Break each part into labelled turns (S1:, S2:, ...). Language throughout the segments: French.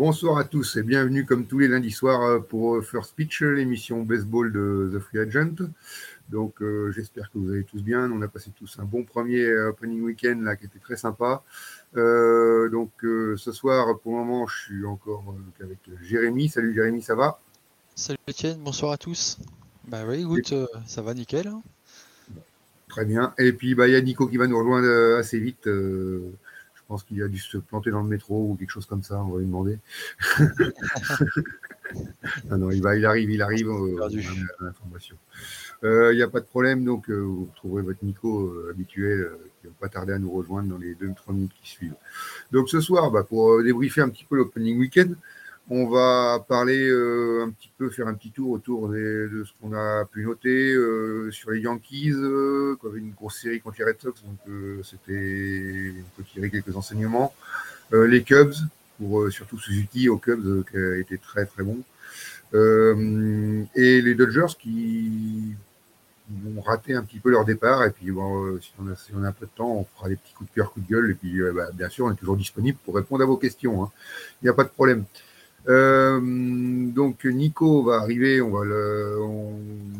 S1: Bonsoir à tous et bienvenue comme tous les lundis soirs euh, pour First Pitch, l'émission baseball de The Free Agent. Donc euh, j'espère que vous allez tous bien. On a passé tous un bon premier euh, opening week-end là qui était très sympa. donc ce soir, pour le moment, je suis encore avec Jérémy. Salut Jérémy, ça va?
S2: Salut Etienne, bonsoir à tous. Bah oui, écoute, ça va nickel. Hein.
S1: Très bien. Et puis bah, il y a Nico qui va nous rejoindre assez vite. Je pense qu'il a dû se planter dans le métro ou quelque chose comme ça, on va lui demander. non, non, il, va, il arrive, il arrive, euh, l'information. Euh, il n'y a pas de problème, donc euh, vous retrouverez votre Nico habituel qui ne va pas tarder à nous rejoindre dans les 2-3 minutes qui suivent. Donc ce soir, bah, pour débriefer un petit peu l'opening week-end, on va parler euh, un petit peu, faire un petit tour autour de ce qu'on a pu noter euh, sur les Yankees, euh, qui une grosse série contre les Red Sox, donc c'était, on peut tirer quelques enseignements. les Cubs, pour surtout Suzuki aux Cubs, qui a été très très bon. et les Dodgers qui vont rater un petit peu leur départ. Et puis, bon, si, on a, si, on a, un peu de temps, on fera des petits coups de cœur, coups de gueule. Et puis, bah, bien sûr, on est toujours disponible pour répondre à vos questions. Hein. Il n'y a pas de problème. Euh, donc Nico va arriver, on va le,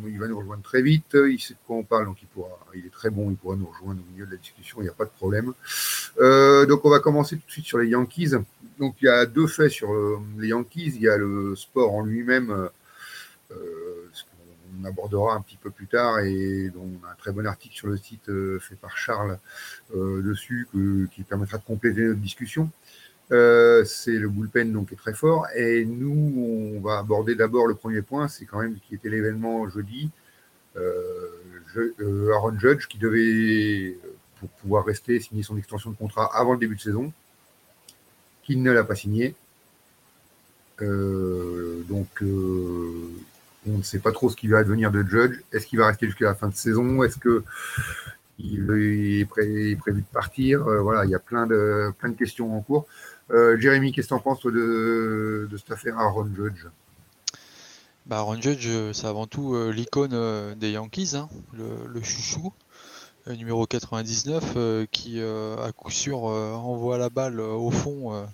S1: il va nous rejoindre très vite. Il sait de quoi on parle, donc il pourra, il est très bon, il pourra nous rejoindre au milieu de la discussion, il n'y a pas de problème. Euh, donc on va commencer tout de suite sur les Yankees. Donc il y a deux faits sur euh, les Yankees. Il y a le sport en lui-même, euh, ce qu'on abordera un petit peu plus tard, et dont on a un très bon article sur le site fait par Charles dessus, qui permettra de compléter notre discussion. Euh, c'est le bullpen donc est très fort. Et nous, on va aborder d'abord le premier point, c'est quand même qui était l'événement jeudi. Euh, euh, Aaron Judge qui devait, pour pouvoir rester, signer son extension de contrat avant le début de saison, qui ne l'a pas signé. donc, on ne sait pas trop ce qui va advenir de Judge. Est-ce qu'il va rester jusqu'à la fin de saison? Est-ce que il est, prévu de partir? Voilà, il y a plein de, plein de questions en cours. Euh, Jérémy, qu'est-ce que tu en penses de, cette affaire Aaron Judge?
S2: Bah, Aaron Judge, euh, c'est avant tout euh, l'icône des Yankees, hein, le, chouchou, numéro 99, qui à coup sûr envoie la balle au fond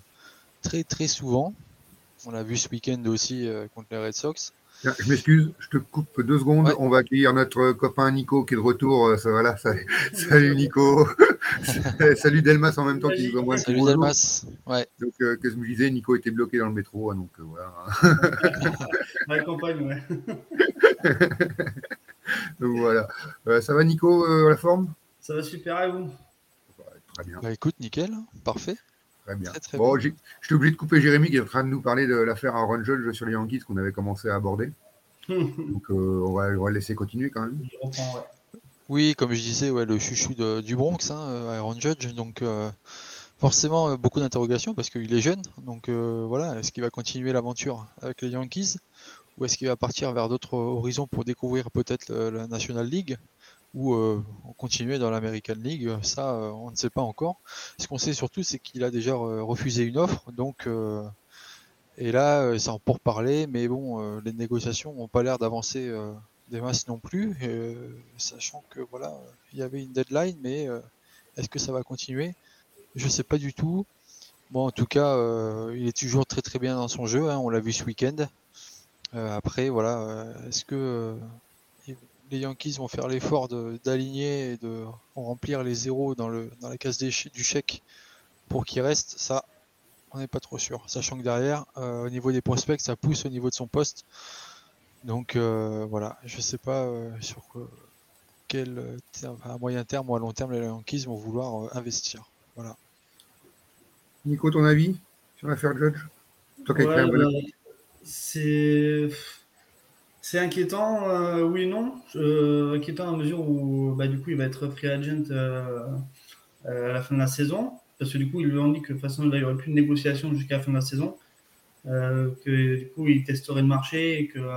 S2: très très souvent. On l'a vu ce week-end aussi contre les Red Sox.
S1: Je m'excuse, je te coupe deux secondes. On va accueillir notre copain Nico qui est de retour. Ça, voilà, salut Nico. salut Delmas en même temps qui nous envoie
S2: Salut Delmas. Ouais.
S1: Donc, euh, que je me disais, Nico était bloqué dans le métro. Hein, donc euh, voilà.
S3: Ma campagne, ouais.
S1: donc voilà. Euh, ça va Nico, à la forme?
S3: Ça va super et vous?
S2: Très bien. Bah écoute, nickel, parfait.
S1: Très bien. bon, je suis obligé de couper Jérémy qui est en train de nous parler de l'affaire Aaron Judge sur les Yankees qu'on avait commencé à aborder. Donc on, va, on, va, le laisser continuer quand même.
S2: Oui, comme je disais, ouais, le chouchou du Bronx, hein, euh, Aaron Judge. Donc, euh, forcément, euh, beaucoup d'interrogations parce qu'il est jeune. Donc, voilà, est-ce qu'il va continuer l'aventure avec les Yankees? Ou est-ce qu'il va partir vers d'autres horizons pour découvrir peut-être la National League? Ou continuer dans l'American League Ça, on ne sait pas encore. Ce qu'on sait surtout, c'est qu'il a déjà refusé une offre. Donc, et là, c'est en parler, mais bon, les négociations n'ont pas l'air d'avancer des masses non plus, euh, sachant que voilà, il y avait une deadline, mais euh, est-ce que ça va continuer? Je sais pas du tout. Bon, en tout cas, euh, il est toujours très très bien dans son jeu. Hein, on l'a vu ce week-end. après, voilà, est-ce que les Yankees vont faire l'effort d'aligner et de remplir les zéros dans, le, dans la case du chèque pour qu'il reste Ça, on n'est pas trop sûr. Sachant que derrière, au niveau des prospects, ça pousse au niveau de son poste. Donc euh, voilà, je sais pas euh, sur quel à moyen terme ou à long terme les Yankees vont vouloir euh, investir. Voilà.
S1: Nico, ton avis sur l'affaire Judge?
S3: Bah, C'est c'est inquiétant, oui et non. inquiétant à mesure où bah, du coup il va être free agent à la fin de la saison. Parce que du coup, ils lui ont dit que de toute façon, il n'y aurait plus de négociation jusqu'à la fin de la saison. Euh, que du coup il testerait le marché et que euh,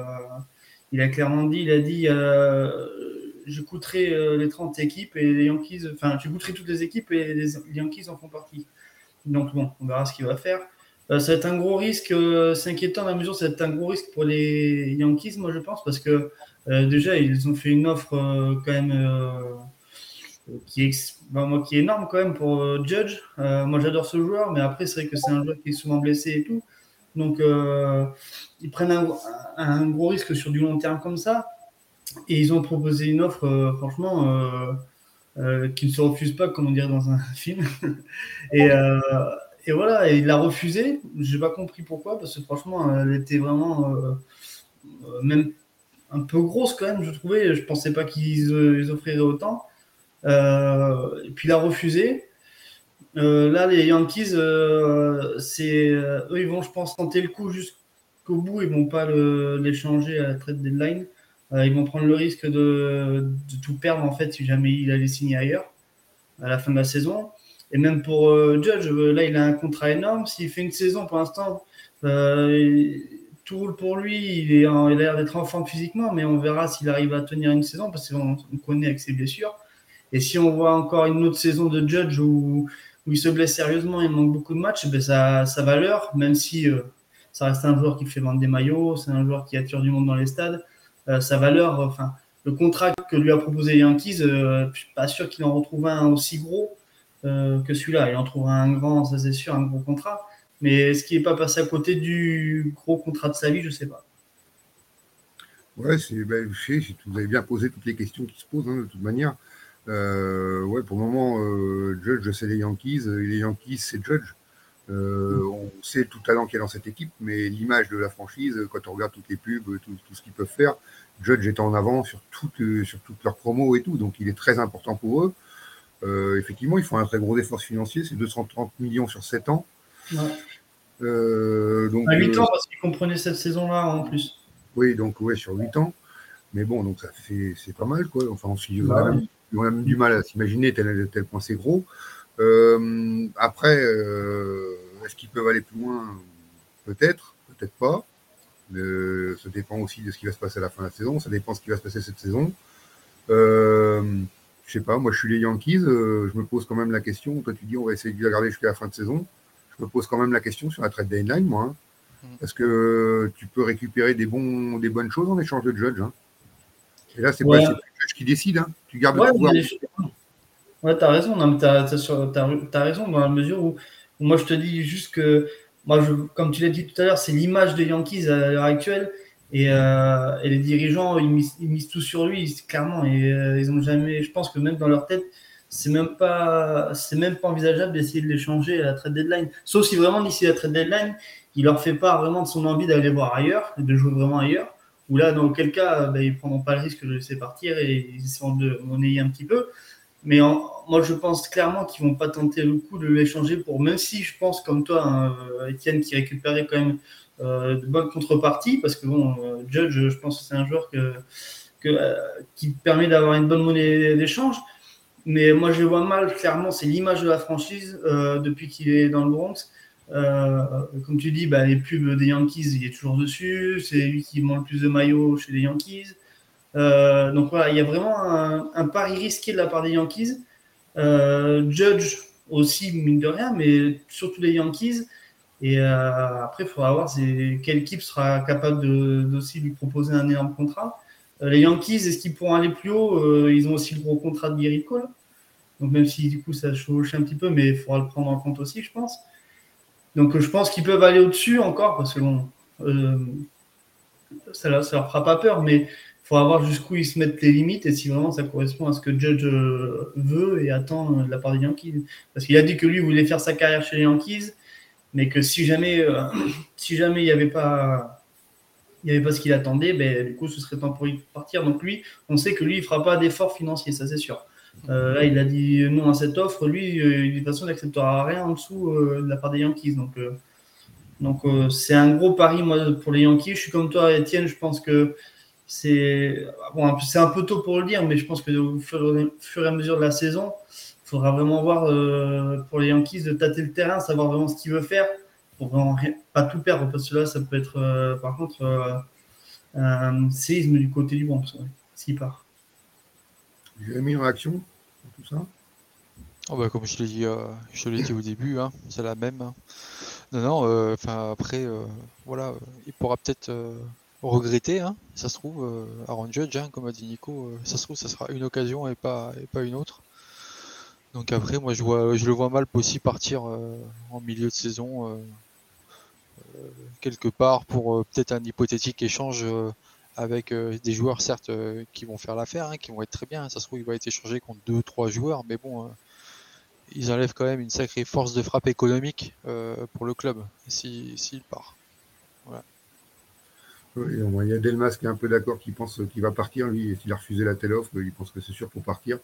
S3: il a clairement dit, il a dit euh, je coûterai les 30 équipes et les Yankees, enfin je coûterai toutes les équipes et les, Yankees en font partie. Donc bon, on verra ce qu'il va faire. Va être un gros risque, c'est inquiétant la mesure, être un gros risque pour les Yankees, moi je pense, parce que déjà ils ont fait une offre quand même qui est, moi, qui est énorme quand même pour Judge. moi j'adore ce joueur, mais après c'est vrai que c'est un joueur qui est souvent blessé et tout. Donc, ils prennent un, gros risque sur du long terme comme ça. Et ils ont proposé une offre, franchement, qui ne se refuse pas, comme on dirait dans un film. et, et voilà, et il l'a refusé. Je n'ai pas compris pourquoi, parce que franchement, elle était vraiment même un peu grosse quand même, je trouvais. Je pensais pas qu'ils offriraient autant. et puis il a refusé. Euh, là, les Yankees, euh, c'est eux, ils vont, je pense, tenter le coup jusqu'au bout. Ils vont pas l'échanger à la trade deadline. Euh, ils vont prendre le risque de, tout perdre en fait si jamais il allait signer ailleurs à la fin de la saison. Et même pour Judge, là, il a un contrat énorme. S'il fait une saison pour l'instant, tout roule pour lui. Il, a l'air d'être en forme physiquement, mais on verra s'il arrive à tenir une saison parce qu'on connaît avec ses blessures. Et si on voit encore une autre saison de Judge où il se blesse sérieusement, il manque beaucoup de matchs, ben sa, sa valeur, même si euh, ça reste un joueur qui fait vendre des maillots, c'est un joueur qui attire du monde dans les stades, euh, sa valeur, enfin, le contrat que lui a proposé Yankees, euh, je suis pas sûr qu'il en retrouve un aussi gros que celui-là. Il en trouvera un grand, ça c'est sûr, un gros contrat. Mais est-ce qu'il n'est pas passé à côté du gros contrat de sa vie Je ne sais pas.
S1: Ouais, c'est, ben, vous avez bien posé toutes les questions qui se posent hein, de toute manière. Euh, ouais, pour le moment, euh, Judge, c'est les Yankees. Et les Yankees, c'est Judge. Euh, on sait tout talent qu'il y a dans cette équipe, mais l'image de la franchise, quand on regarde toutes les pubs, tout, ce qu'ils peuvent faire, Judge est en avant sur, toutes sur toutes leurs promos et tout, donc il est très important pour eux. Effectivement, ils font un très gros effort financier, c'est 230 millions sur 7 ans.
S3: Ouais. donc, à 8 ans, parce qu'ils comprenaient cette saison-là en plus.
S1: Oui, donc ouais, sur 8 ans. Mais bon, donc ça fait, c'est pas mal, quoi. Enfin, on, bah on a même du mal à s'imaginer tel, tel point c'est gros. Euh, après, euh, est-ce qu'ils peuvent aller plus loin? Peut-être, peut-être pas. Euh, ça dépend aussi de ce qui va se passer à la fin de la saison. Ça dépend de ce qui va se passer cette saison. Euh, je sais pas, moi je suis les Yankees, je me pose quand même la question. Toi tu dis on va essayer de la garder jusqu'à la fin de saison. Je me pose quand même la question sur la trade deadline, moi. Hein. Mm. Parce que tu peux récupérer des, bons, des bonnes choses en échange de Judge. Hein. Et là, c'est pas qui décide. Hein. Tu gardes
S3: le
S1: pouvoir.
S3: Ouais, tu as raison. Tu as, raison dans la mesure où, moi, je te dis juste que, moi, je, comme tu l'as dit tout à l'heure, c'est l'image des Yankees à l'heure actuelle. Et, euh, et, les dirigeants, ils misent, tout sur lui, clairement. Et euh, ils ont jamais, je pense que même dans leur tête, c'est même pas, c'est même pas envisageable d'essayer de les changer à la trade deadline. Sauf si vraiment d'ici la trade deadline, il leur fait pas vraiment de son envie d'aller voir ailleurs, de jouer vraiment ailleurs. Ou là, dans quel cas, ben, ils prendront pas le risque de le laisser partir et ils essaieront de monnayer un petit peu. Mais moi, je pense clairement qu'ils vont pas tenter le coup de l'échanger pour, même si je pense, comme toi, hein, Étienne, qui récupérait quand même de bonnes contreparties, parce que bon, euh, Judge, je pense que c'est un joueur que, euh, qui permet d'avoir une bonne monnaie d'échange. Mais moi, je le vois mal, clairement, c'est l'image de la franchise depuis qu'il est dans le Bronx. Euh, comme tu dis, bah, les pubs des Yankees, il est toujours dessus. C'est lui qui vend le plus de maillots chez les Yankees. Euh, donc voilà, il y a vraiment un, pari risqué de la part des Yankees. Euh, Judge aussi, mine de rien, mais surtout les Yankees. Et après, il faudra voir quelle équipe sera capable d'aussi lui proposer un énorme contrat. les Yankees, est-ce qu'ils pourront aller plus haut? Ils ont aussi le gros contrat de Gary Cole. Donc même si du coup ça chevauche un petit peu, mais il faudra le prendre en compte aussi, je pense. Donc je pense qu'ils peuvent aller au-dessus encore, parce que bon, euh, ça, ne leur fera pas peur, mais il faudra voir jusqu'où ils se mettent les limites et si vraiment ça correspond à ce que Judge euh, veut et attend de la part des Yankees. Parce qu'il a dit que lui voulait faire sa carrière chez les Yankees, mais que si jamais, euh, si jamais il n'y avait pas il n'y avait pas ce qu'il attendait, ben, du coup, ce serait temps pour lui partir. Donc lui, on sait que lui, il ne fera pas d'efforts financiers, ça c'est sûr. Euh, là, il a dit non à cette offre. Lui, euh, de toute façon, il n'acceptera rien en dessous euh, de la part des Yankees. Donc, donc c'est un gros pari moi, pour les Yankees. Je suis comme toi, Étienne. Je pense que c'est bon, un peu tôt pour le dire, mais je pense que au fur, et à mesure de la saison, faudra vraiment voir pour les Yankees de tâter le terrain, savoir vraiment ce qu'il veut faire pour vraiment pas tout perdre. Parce que là, ça peut être par contre un séisme du côté du Bronx, s'il part.
S1: J'ai mis en action tout ça
S2: oh bah, Comme je l'ai dit, euh, je l'ai dit au début, hein, c'est la même. Hein. Non, non, euh, enfin après, euh, voilà, il pourra peut-être regretter, hein, ça se trouve, Aaron Judge, comme a dit Nico, ça se trouve, ça sera une occasion et pas, et pas une autre. Donc après, moi, je, vois, je le vois mal aussi partir en milieu de saison quelque part pour peut-être un hypothétique échange avec des joueurs certes qui vont faire l'affaire, hein, qui vont être très bien. Ça se trouve, il va être échangé contre deux, trois joueurs, mais bon, ils enlèvent quand même une sacrée force de frappe économique pour le club s'il part.
S1: il y a Delmas qui est un peu d'accord, qui pense qu'il va partir. Lui, s'il a refusé la telle offre, il pense que c'est sûr pour partir.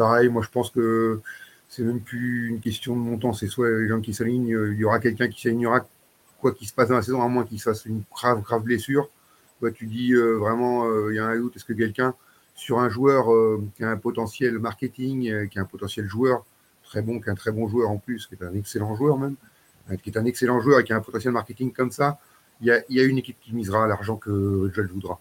S1: Pareil, moi je pense que c'est même plus une question de montant, c'est soit les gens qui s'alignent, il y aura quelqu'un qui s'alignera, quoi qu'il se passe dans la saison, à moins qu'il fasse une grave, grave blessure. tu dis euh, vraiment, euh, il y a un doute, est-ce que quelqu'un, sur un joueur euh, qui a un potentiel marketing, qui a un potentiel joueur, très bon, qui est un très bon joueur en plus, qui est un excellent joueur même, qui est un excellent joueur et qui a un potentiel marketing comme ça, il y a, une équipe qui misera l'argent que Joel voudra.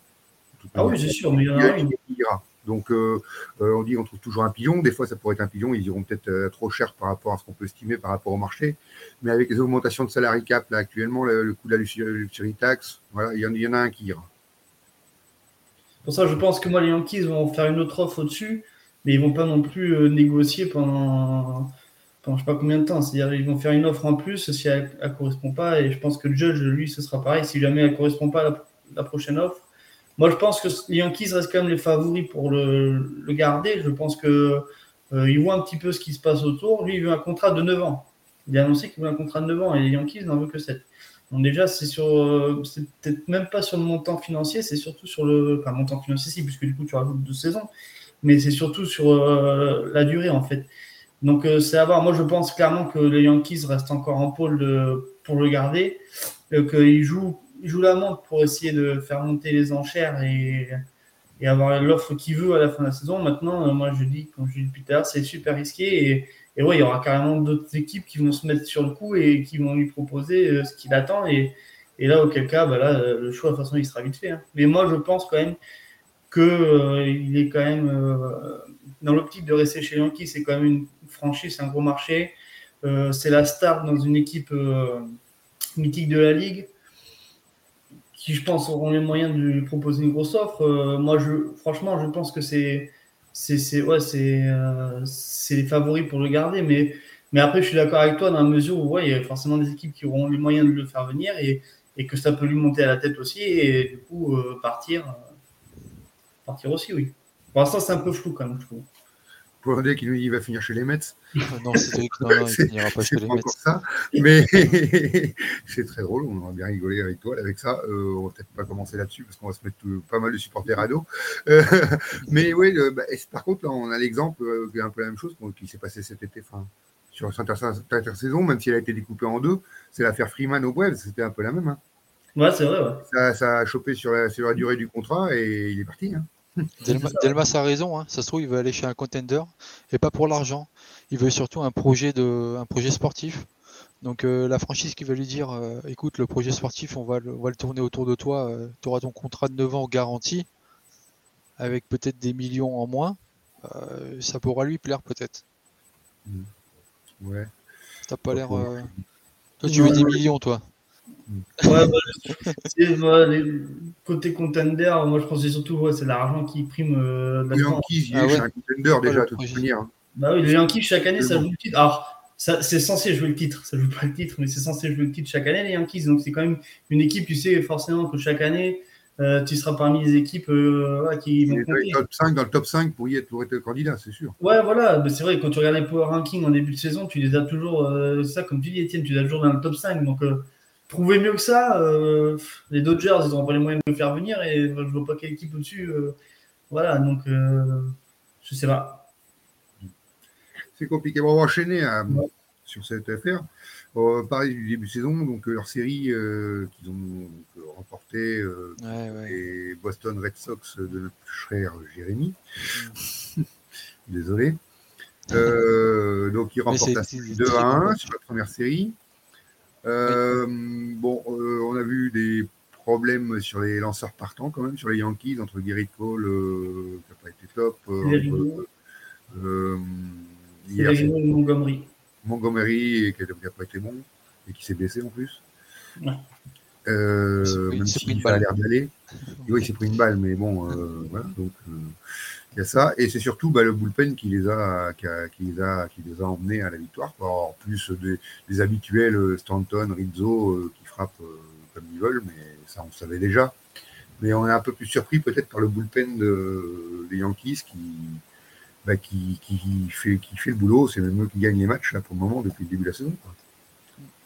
S3: Ah oui, c'est sûr, mais il y en a, une qui ira.
S1: Donc, euh, euh, on dit qu'on trouve toujours un pilon. Des fois, ça pourrait être un pilon. Ils iront peut-être euh, trop cher par rapport à ce qu'on peut estimer par rapport au marché. Mais avec les augmentations de salarié cap, là, actuellement, le, coût de la luxury tax, voilà, il y, en, a un qui ira.
S3: Pour ça, je pense que moi, les Yankees vont faire une autre offre au-dessus, mais ils vont pas non plus négocier pendant, pendant je sais pas combien de temps. C'est-à-dire, ils vont faire une offre en plus si elle ne correspond pas. Et je pense que le Judge, lui, ce sera pareil. Si jamais elle ne correspond pas à la prochaine offre, moi, je pense que les Yankees restent quand même les favoris pour le, garder. Je pense qu'ils euh, voient un petit peu ce qui se passe autour. Lui, il veut un contrat de 9 ans. Il a annoncé qu'il veut un contrat de 9 ans et les Yankees n'en veulent que 7. Donc déjà, c'est sur, euh, peut-être même pas sur le montant financier, c'est surtout sur le, enfin montant financier si, puisque du coup tu rajoutes deux saisons, mais c'est surtout sur euh, la durée en fait. Donc c'est à voir. Moi, je pense clairement que les Yankees restent encore en pôle pour le garder, qu'ils jouent joue la montre pour essayer de faire monter les enchères et, et avoir l'offre qu'il veut à la fin de la saison. Maintenant, euh, moi, je dis, comme je dis depuis l'heure, c'est super risqué. Et, et ouais, il y aura carrément d'autres équipes qui vont se mettre sur le coup et qui vont lui proposer euh, ce qu'il attend. Et, et, là, auquel cas, bah là, euh, le choix, de toute façon, il sera vite fait. Hein. Mais moi, je pense quand même qu'il est quand même dans l'optique de rester chez Yankee. C'est quand même une franchise, c'est un gros marché. c'est la star dans une équipe mythique de la ligue qui, je pense, auront les moyens de lui proposer une grosse offre. Euh, moi, je, franchement, je pense que c'est c'est ouais, euh, les favoris pour le garder. Mais, mais après, je suis d'accord avec toi dans la mesure où ouais, il y a forcément des équipes qui auront les moyens de le faire venir et, et que ça peut lui monter à la tête aussi et du coup euh, partir, partir aussi, oui. Pour l'instant, c'est un peu flou quand même, je trouve
S1: pour dire qu'il il va finir chez les Mets.
S2: Non, c'est non, il finira pas chez les Mets.
S1: Ça, mais c'est très drôle, on va bien rigoler avec toi avec ça. Euh, on va peut-être pas commencer là-dessus parce qu'on va se mettre pas mal de supporters à dos. Euh, mais oui, bah, par contre, là, on a l'exemple euh, un peu la même chose qui s'est passé cet été, sur cette intersaison, même si elle a été découpée en deux, c'est l'affaire Freeman au Bref, c'était un peu la même. Hein.
S3: Ouais, c'est vrai. Ouais.
S1: Ça, ça, a chopé sur la, sur la durée du contrat et il est parti. Hein.
S2: Delmas a raison, hein. ça se trouve, il veut aller chez un contender et pas pour l'argent. Il veut surtout un projet, de, un projet sportif. Donc euh, la franchise qui va lui dire euh, écoute, le projet sportif, on va le, va le tourner autour de toi, euh, tu auras ton contrat de 9 ans garanti, avec peut-être des millions en moins, ça pourra lui plaire peut-être.
S1: Mmh. Ouais.
S2: T'as pas l'air. Toi, tu veux des millions, toi
S3: Ouais, bah, côté contender, moi je pense que surtout ouais, c'est l'argent qui prime. Euh,
S1: les Yankees, ah, ouais. un contender déjà, de toute manière.
S3: Bah oui, les Yankees, chaque année, ça joue le titre. Alors, c'est censé jouer le titre, ça joue pas le titre, mais c'est censé jouer le titre chaque année, les Yankees. Donc c'est quand même une équipe, tu sais forcément que chaque année, euh, tu seras parmi les équipes euh, qui vont
S1: Dans le, top 5, dans le top 5 pour y être, pour être candidat, c'est sûr.
S3: Ouais, voilà, c'est vrai, quand tu regardes les power rankings en début de saison, tu les as toujours, euh, ça comme tu dis, Étienne, tu les as toujours dans le top 5. Donc, trouver mieux que ça, euh, les Dodgers, ils n'auront pas les moyens de le faire venir et je ne vois pas quelle équipe au-dessus. Euh, voilà, donc euh, je sais pas.
S1: C'est compliqué. On va enchaîner sur cette affaire. On va parler du début de saison, donc leur série qu'ils ont remporté les Boston Red Sox de notre frère Jérémy. Désolé. donc ils remportent la série 2 à 1 sur la première série. Euh, bon, euh, on a vu des problèmes sur les lanceurs partants quand même, sur les Yankees, entre Gary Cole, euh, qui n'a pas été top.
S3: hier, Montgomery.
S1: Montgomery, qui n'a pas été bon, et qui s'est blessé en plus. Euh, même s'il a l'air d'aller. Oui, il s'est pris une balle, mais bon, euh, voilà. Donc, euh, il y a ça. Et c'est surtout bah, le bullpen qui les a, qui, les a, qui les a emmenés à la victoire. En plus des, habituels Stanton, Rizzo, qui frappent comme ils veulent, mais ça, on savait déjà. Mais on est un peu plus surpris peut-être par le bullpen des Yankees qui, bah, qui, qui, fait, qui fait le boulot. C'est même eux qui gagnent les matchs là, pour le moment depuis le début de la saison.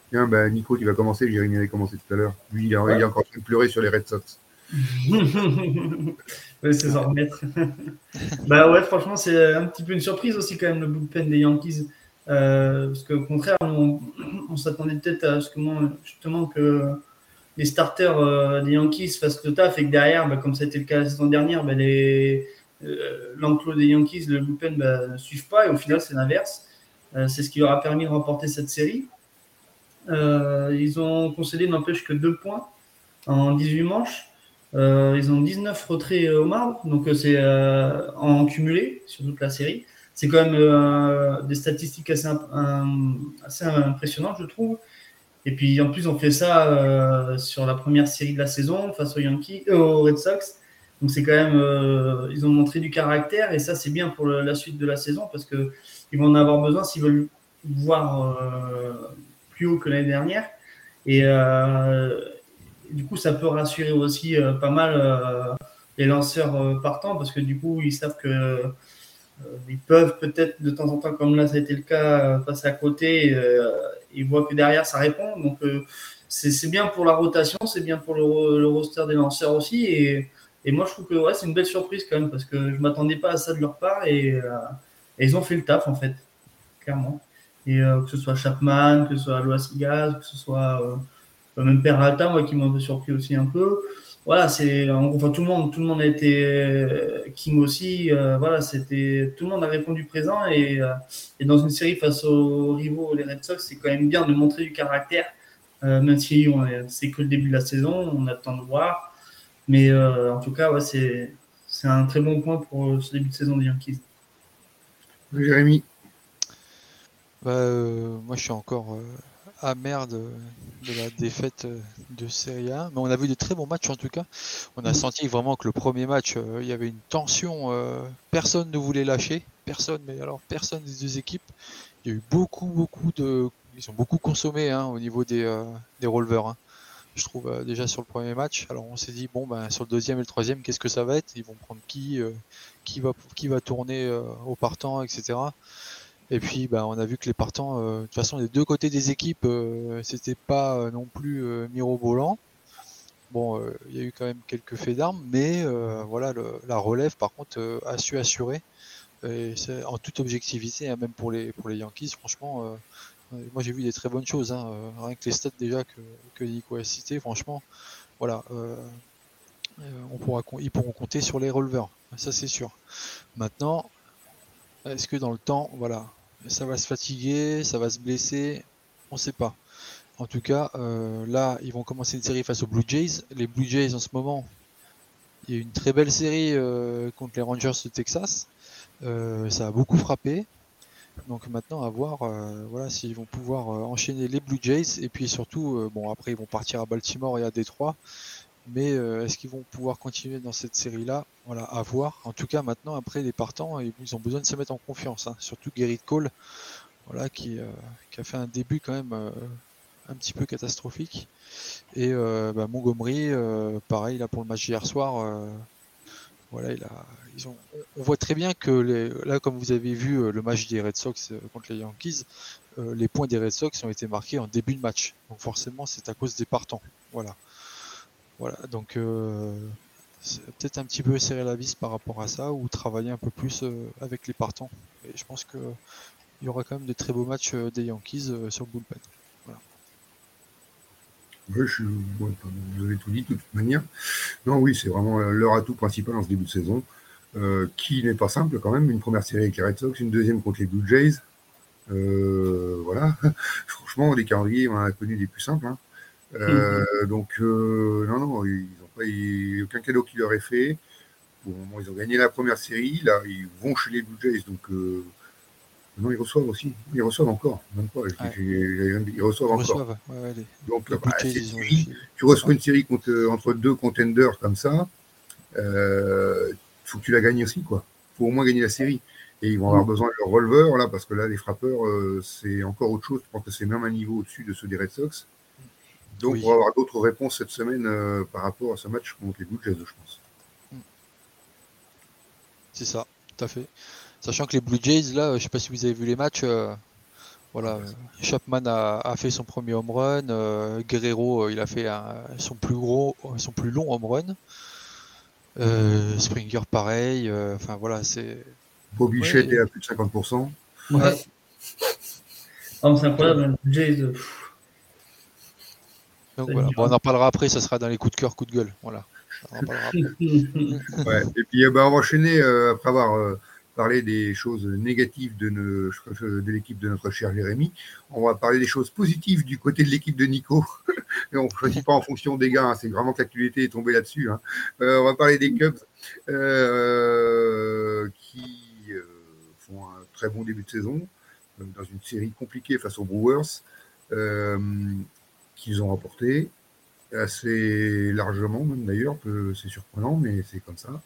S1: Tiens, bah, Nico, tu vas commencer. Jérémy avait commencé tout à l'heure. Lui, il, est encore en train de pleurer sur les Red Sox.
S3: oui, c'est ça remettre. bah ouais, franchement, c'est un petit peu une surprise aussi quand même le bullpen des Yankees. Euh, parce qu'au contraire, on, s'attendait peut-être à justement que les starters euh, des Yankees fassent le taf et que derrière, bah, comme c'était le cas la saison dernière, bah, euh, l'enclos des Yankees, le bullpen bah, ne suivent pas, et au final, c'est l'inverse. Euh, c'est ce qui leur a permis de remporter cette série. Ils ont concédé, n'empêche, que deux points en 18 manches. Ils ont 19 retraits au marbre, donc c'est en cumulé sur toute la série. C'est quand même des statistiques assez, impressionnantes, je trouve. Et puis en plus, on fait ça sur la première série de la saison face aux Yankees, aux Red Sox. Donc c'est quand même, euh, ils ont montré du caractère et ça c'est bien pour la suite de la saison parce que ils vont en avoir besoin s'ils veulent voir euh, plus haut que l'année dernière. Et euh, du coup, ça peut rassurer aussi pas mal les lanceurs partants parce que du coup, ils savent que ils peuvent peut-être de temps en temps, comme là ça a été le cas, passer à côté. ils voient que derrière ça répond. Donc c'est bien pour la rotation, c'est bien pour le, roster des lanceurs aussi. Et moi, je trouve que ouais, c'est une belle surprise quand même, parce que je ne m'attendais pas à ça de leur part, et, euh, ils ont fait le taf, en fait, clairement. Et euh, que ce soit Chapman, que ce soit Loas Gaz, que ce soit euh, même Peralta, moi, qui m'a un peu surpris aussi un peu. Voilà, c'est enfin tout le monde, tout le monde a été King aussi. voilà, c'était tout le monde a répondu présent et, et, dans une série face aux rivaux, les Red Sox, c'est quand même bien de montrer du caractère, même si c'est que le début de la saison, on attend de voir. Mais euh, en tout cas, ouais, c'est, c'est un très bon point pour euh, ce début de saison des Yankees.
S1: Jérémy?
S2: Bah, euh, Moi, je suis encore amer de, la défaite de Serie A. Mais on a vu de très bons matchs en tout cas. On a senti vraiment que le premier match, il y avait une tension. personne ne voulait lâcher. Personne, mais alors personne des deux équipes. Il y a eu beaucoup, beaucoup de. Ils ont beaucoup consommé hein, au niveau des, des releveurs. Hein je trouve euh, déjà sur le premier match. Alors on s'est dit bon ben sur le deuxième et le troisième qu'est-ce que ça va être? Ils vont prendre qui euh, qui va qui va tourner euh, au partant etc. Et puis ben, on a vu que les partants de toute façon des deux côtés des équipes c'était pas non plus mirobolant. Bon il y a eu quand même quelques faits d'armes mais voilà la relève par contre a su assurer et en toute objectivité hein, même pour les pour les Yankees franchement moi j'ai vu des très bonnes choses, hein, euh, rien que les stats déjà que, Nico a cité, franchement, voilà, euh, euh, ils pourront compter sur les releveurs, ça c'est sûr. Maintenant, est-ce que dans le temps, voilà, ça va se fatiguer, ça va se blesser, on ne sait pas. En tout cas, là, ils vont commencer une série face aux Blue Jays. Les Blue Jays en ce moment, il y a une très belle série contre les Rangers de Texas. ça a beaucoup frappé. Donc maintenant à voir euh, voilà, s'ils vont pouvoir euh, enchaîner les Blue Jays et puis surtout euh, bon après ils vont partir à Baltimore et à Détroit mais est-ce qu'ils vont pouvoir continuer dans cette série là voilà à voir en tout cas maintenant après les partants ils, ont besoin de se mettre en confiance hein. surtout Gary Cole voilà qui, qui, a fait un début quand même un petit peu catastrophique et bah, Montgomery pareil là pour le match hier soir voilà, il a, ils ont, on voit très bien que là, comme vous avez vu euh, le match des Red Sox euh, contre les Yankees, euh, les points des Red Sox ont été marqués en début de match. Donc forcément, c'est à cause des partants. Voilà. Voilà. Donc c'est peut-être un petit peu serrer la vis par rapport à ça ou travailler un peu plus avec les partants. Et je pense que il y aura quand même de très beaux matchs des Yankees sur bullpen.
S1: Oui, je, vous avez tout dit de toute manière. Non, oui, c'est vraiment leur atout principal en ce début de saison, euh, qui n'est pas simple quand même. Une première série avec les Red Sox, une deuxième contre les Blue Jays. Euh, voilà. Franchement, les calendriers, on a connu des plus simples. Hein. Euh, mm-hmm. Donc, non, non, ils n'ont pas aucun cadeau qui leur est fait. Ils ont gagné la première série. Là, ils vont chez les Blue Jays, donc Non, ils reçoivent aussi. Ils reçoivent encore. Même pas. Ils reçoivent encore. Donc, bah, tu reçois une série contre, entre deux contenders comme ça. Il euh, faut que tu la gagnes aussi, quoi. faut au moins gagner la série. Et ils vont avoir mm. besoin de leur releveur, là, parce que là, les frappeurs, euh, c'est encore autre chose. Je pense que c'est même un niveau au-dessus de ceux des Red Sox. Donc, on va avoir d'autres réponses cette semaine euh, par rapport à ce match contre les Blue Jays, je pense. Mm.
S2: C'est ça, tout à fait. Sachant que les Blue Jays, là, je sais pas si vous avez vu les matchs. Euh, voilà, Chapman a, fait son premier home run. Euh, Guerrero, euh, il a fait son plus gros, son plus long home run. Springer, pareil. Enfin voilà, c'est.
S1: Bobby ouais, est à plus de 50%.
S3: Ouais. Oh, c'est incroyable, les Jays.
S2: Donc voilà, on en parlera après, ça sera dans les coups de cœur, coups de gueule. Voilà. On en parlera
S1: après. ouais. Et puis bah, on va enchaîner après avoir parler des choses négatives de, de l'équipe de notre cher Jérémy. On va parler des choses positives du côté de l'équipe de Nico. Et on ne choisit pas en fonction des gars, hein. c'est vraiment que l'actualité est tombée là-dessus. Hein. Euh, on va parler des Cubs euh, qui euh, font un très bon début de saison dans une série compliquée face aux Brewers qu'ils ont remporté assez largement même d'ailleurs, c'est surprenant, mais c'est comme ça.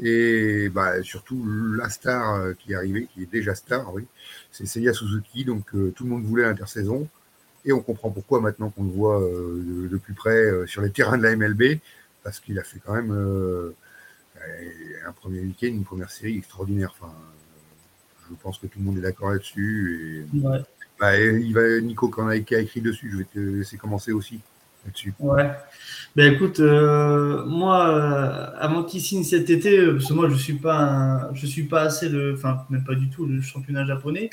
S1: Et bah, surtout la star euh, qui est arrivée, qui est déjà star, oui, c'est Seiya Suzuki, donc euh, tout le monde voulait l'intersaison, et on comprend pourquoi maintenant qu'on le voit euh, de, plus près sur les terrains de la MLB, parce qu'il a fait quand même un premier week-end, une première série extraordinaire. Enfin, je pense que tout le monde est d'accord là-dessus. Et, bah, il va, Nico, quand qui a écrit dessus, je vais te laisser commencer aussi.
S3: Ouais. Ben écoute, euh, moi, euh, avant qu'il signe cet été, euh, parce que moi je suis pas, je suis pas assez le, enfin même pas du tout le championnat japonais.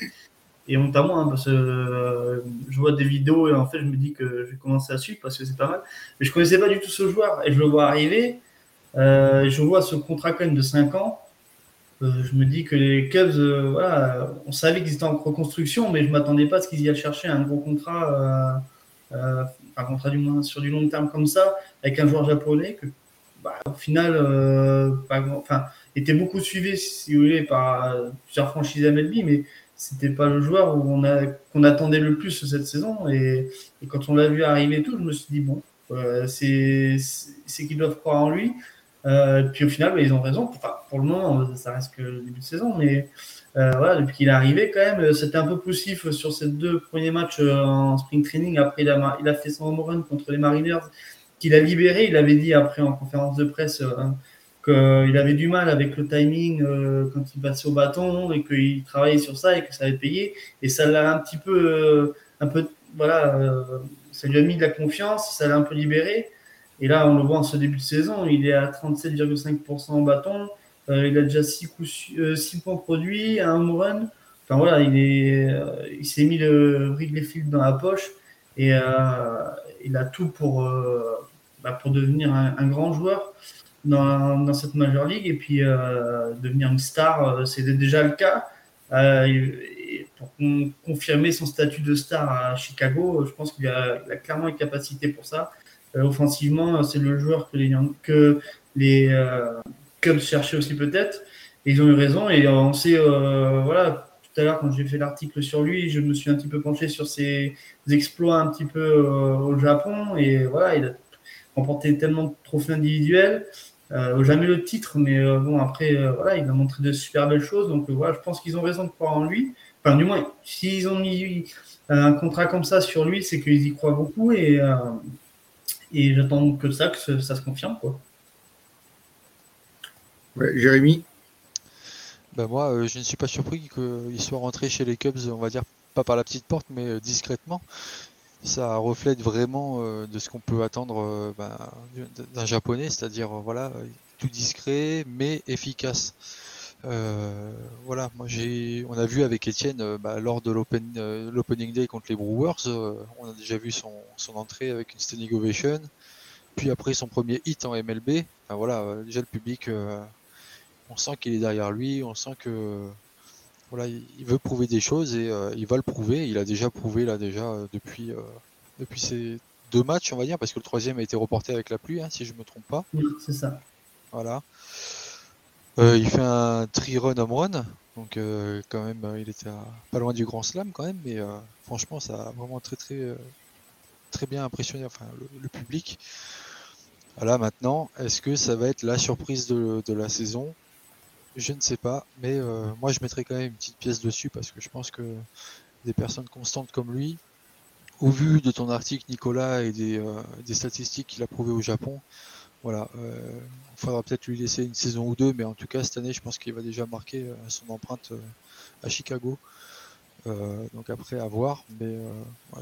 S3: Et honte à moi, hein, parce que je vois des vidéos et en fait je me dis que je vais commencer à suivre parce que c'est pas mal. Mais je connaissais pas du tout ce joueur et je le vois arriver. je vois ce contrat quand même de 5 ans. Je me dis que les Cubs, voilà, on savait qu'ils étaient en reconstruction, mais je m'attendais pas à ce qu'ils y aillent chercher un gros contrat un contrat du moins sur du long terme comme ça, avec un joueur japonais que, bah, au final, euh, enfin, était beaucoup suivi, si vous voulez, par plusieurs franchises MLB, mais c'était pas le joueur où on qu'on attendait le plus cette saison. Et, quand on l'a vu arriver tout, je me suis dit bon, euh, c'est qu'ils doivent croire en lui. Euh, puis au final, ils ont raison. pour le moment, ça reste que le début de saison, mais euh, voilà, depuis qu'il est arrivé, quand même, c'était un peu poussif sur ces deux premiers matchs euh, en spring training. Après, il a, il a fait son home run contre les Mariners, qu'il a libéré. Il avait dit après en conférence de presse hein, qu'il avait du mal avec le timing quand il passait au bâton et qu'il travaillait sur ça et que ça avait payé. Et ça l'a un petit peu, un peu, voilà, ça lui a mis de la confiance, ça l'a un peu libéré. Et là, on le voit en ce début de saison, il est à 37,5% en bâton. Euh, il a déjà 6 euh, points produits, un run. Enfin voilà, euh, il s'est mis le Wrigley Field dans la poche et il a tout pour, bah, pour devenir un, grand joueur dans, cette Major League et puis devenir une star, c'est déjà le cas. pour confirmer son statut de star à Chicago, je pense qu'il a, a, clairement une capacité pour ça. Offensivement, c'est le joueur que les, que les, Cubs cherchaient aussi peut-être. Ils ont eu raison. Et on sait, euh, voilà, tout à l'heure, quand j'ai fait l'article sur lui, je me suis un petit peu penché sur ses exploits un petit peu euh, au Japon. Et voilà, il a remporté tellement de trophées individuels. Euh, jamais le titre, mais bon, après, voilà, il a montré de super belles choses. Donc voilà, je pense qu'ils ont raison de croire en lui. Enfin, du moins, s'ils ont mis un contrat comme ça sur lui, c'est qu'ils y croient beaucoup. Et, et j'attends que ça, que ça se confirme. Quoi.
S1: Jérémy
S2: ben Moi, euh, je ne suis pas surpris qu'il soit rentré chez les Cubs, on va dire pas par la petite porte, mais euh, discrètement. Ça reflète vraiment euh, de ce qu'on peut attendre ben, d'un japonais, c'est-à-dire voilà, tout discret mais efficace. Voilà, moi j'ai, on a vu avec Étienne ben, lors de l'opening day contre les Brewers, on a déjà vu son, entrée avec une standing ovation, puis après son premier hit en MLB. voilà, déjà le public on sent qu'il est derrière lui, on sent que voilà, il veut prouver des choses et euh, il va le prouver. Il a déjà prouvé là déjà euh, depuis euh, depuis ces deux matchs, on va dire, parce que le troisième a été reporté avec la pluie, hein, si je me trompe pas.
S3: Oui, c'est ça.
S2: Voilà. Il fait un tri-run home run. Donc quand même, il était pas loin du Grand Slam quand même, mais franchement, ça a vraiment très très très bien impressionné le, public. Voilà, maintenant, est-ce que ça va être la surprise de, la saison? Je ne sais pas, mais moi je mettrais quand même une petite pièce dessus parce que je pense que des personnes constantes comme lui, au vu de ton article Nicolas et des, statistiques qu'il a prouvé au Japon, voilà, euh, il faudra peut-être lui laisser une saison ou deux, mais en tout cas cette année, je pense qu'il va déjà marquer euh, son empreinte euh, à Chicago. donc après à voir, mais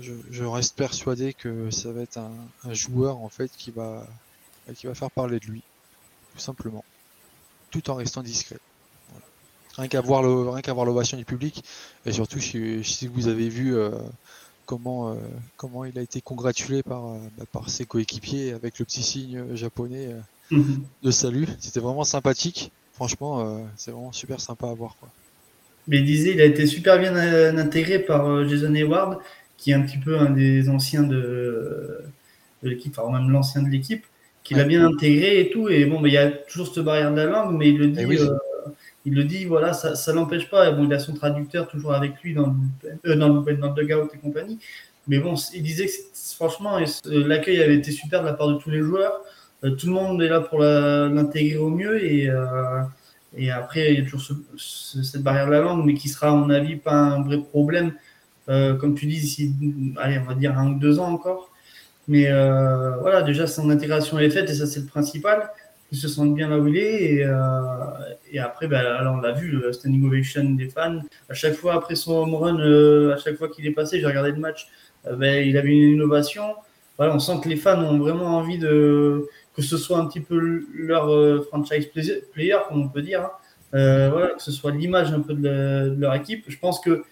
S2: je, reste persuadé que ça va être un, joueur en fait qui va qui va faire parler de lui, tout simplement, tout en restant discret. Rien qu'à voir l'ovation du public, et surtout si, vous avez vu comment, euh, comment il a été congratulé par, euh, bah, par ses coéquipiers avec le petit signe japonais euh, mhm. de salut. C'était vraiment sympathique. Franchement, c'est vraiment super sympa à voir. Quoi.
S3: Mais il disait, il a été super bien intégré par Jason Hayward, qui est un petit peu un des anciens de, l'équipe, enfin même l'ancien de l'équipe, qui l'a bien intégré et tout. Et bon, mais il y a toujours cette barrière de la langue, mais il le dit. Eh il le dit, voilà, ça, ça l'empêche pas. Bon, il a son traducteur toujours avec lui dans le, euh, dans le, dans le dugout et compagnie. Mais bon, il disait que franchement, l'accueil avait été super de la part de tous les joueurs. Euh, tout le monde est là pour l'intégrer au mieux. Et, euh, et après, il y a toujours cette barrière de la langue, mais qui sera, à mon avis, pas un vrai problème. comme tu dis, d'ici, allez, on va dire un ou deux ans encore. Mais voilà, déjà, son intégration est faite et ça, c'est le principal il se sente bien là où il est. Et, euh, après, ben, alors on l'a vu, le standing ovation des fans. À chaque fois, après son home run, euh, à chaque fois qu'il est passé, j'ai regardé le match, euh, ben, il avait une innovation. Voilà, on sent que les fans ont vraiment envie de que ce soit un petit peu leur franchise player, comme on peut dire. Hein. voilà, que ce soit l'image un peu de, leur équipe. Je pense que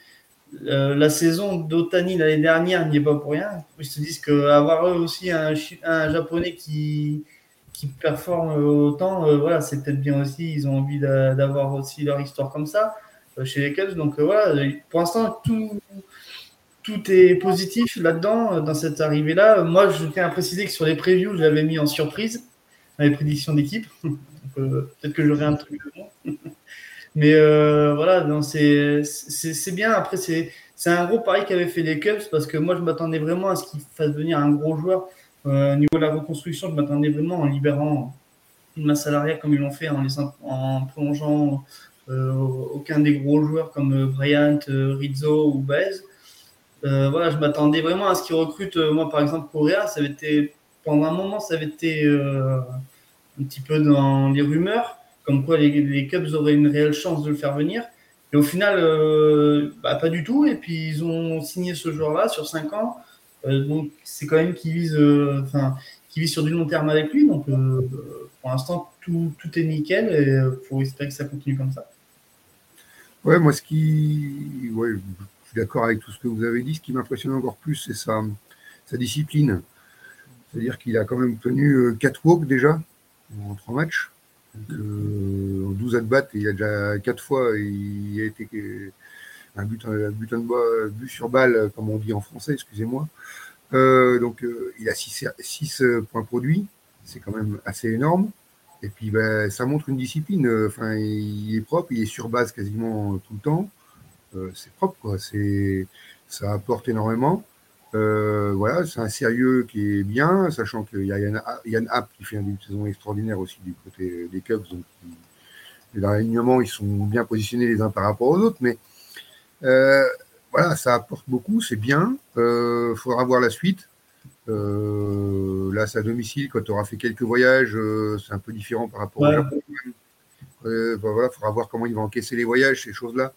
S3: la saison d'Otani l'année dernière n'y est pas pour rien. Ils se disent qu'avoir eux aussi un, un japonais qui, qui performent autant, euh, voilà, c'est peut-être bien aussi. Ils ont envie d'avoir aussi leur histoire comme ça euh, chez les Cubs. Donc euh, voilà, pour l'instant, tout, tout est positif là-dedans, dans cette arrivée-là. Moi, je tiens à préciser que sur les previews, je l'avais mis en surprise, dans les prédictions d'équipe. peut-être que j'aurai un truc de Mais voilà, c'est bien. Après, c'est un gros pari qu'avaient fait les Cubs parce que moi, je m'attendais vraiment à ce qu'ils fassent venir un gros joueur. Euh, au niveau de la reconstruction, je m'attendais vraiment en libérant une masse salariale comme ils l'ont fait en, prolongeant euh, aucun des gros joueurs comme euh, Bryant, Rizzo ou Baez. voilà, je m'attendais vraiment à ce qu'ils recrutent. moi, par exemple, Correa, ça avait été, pendant un moment, ça avait été un petit peu dans les rumeurs, comme quoi les, les, Cubs auraient une réelle chance de le faire venir. Et au final, bah, pas du tout. Et puis, ils ont signé ce joueur-là sur 5 ans. Euh, donc c'est quand même qui vise, euh, enfin, qui vise sur du long terme avec lui. Donc euh, pour l'instant tout, est nickel et faut espérer que ça continue comme ça.
S1: Ouais, moi ce qui, ouais, je suis d'accord avec tout ce que vous avez dit. Ce qui m'impressionne encore plus, c'est sa, sa discipline. C'est-à-dire qu'il a quand même tenu 4 walks déjà en 3 matchs. Donc, en 12 at-bats, il y a déjà 4 fois, il a été un but, un but, but sur balle, comme on dit en français, excusez-moi. Euh, donc, euh, il a 6 euh, points produits, c'est quand même assez énorme. Et puis, ben, ça montre une discipline. Enfin, il est propre, il est sur base quasiment tout le temps. c'est propre, quoi. Ça apporte énormément. voilà, c'est un sérieux qui est bien, sachant qu'il y a Yann, App qui fait une saison extraordinaire aussi du côté des Cubs. Donc, les alignements, ils sont bien positionnés les uns par rapport aux autres, mais voilà, ça apporte beaucoup, c'est bien. Il euh, faudra voir la suite. Euh, là, c'est à domicile, quand tu auras fait quelques voyages, euh, c'est un peu différent par rapport au Japon. voilà, il faudra voir comment il va encaisser les voyages, ces choses-là.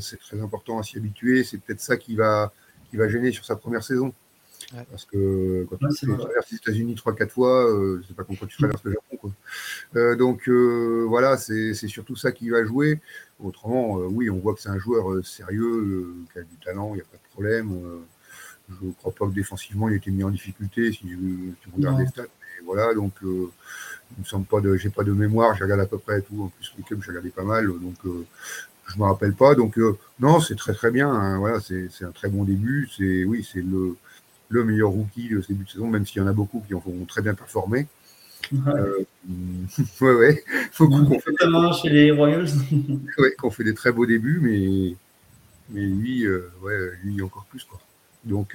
S1: c'est très important à s'y habituer. C'est peut-être ça qui va, qui va gêner sur sa première saison. Parce que quand tu traverses les États-Unis 3-4 fois, euh, c'est pas comme quand tu traverses le Japon. Quoi. Euh, donc euh, voilà, c'est surtout ça qui va jouer. Autrement, oui, on voit que c'est un joueur sérieux, qui a du talent, il n'y a pas de problème. je ne crois pas que défensivement il a été mis en difficulté si tu regardes les stats. Mais voilà, donc il me semble pas de, j'ai pas de mémoire, j'ai regardé à peu près tout. En plus, le club, j'ai regardé pas mal, donc je me rappelle pas. Donc non, c'est très très bien. Hein. voilà, c'est un très bon début. C'est oui, c'est le le meilleur rookie de ce début de saison, même s'il y en a beaucoup qui ont très bien performé. Ouais, ouais,
S3: Faut qu'on fait chez les Royals.
S1: ouais, qu'on fait des très beaux débuts, mais, mais lui, ouais, lui encore plus quoi. Donc,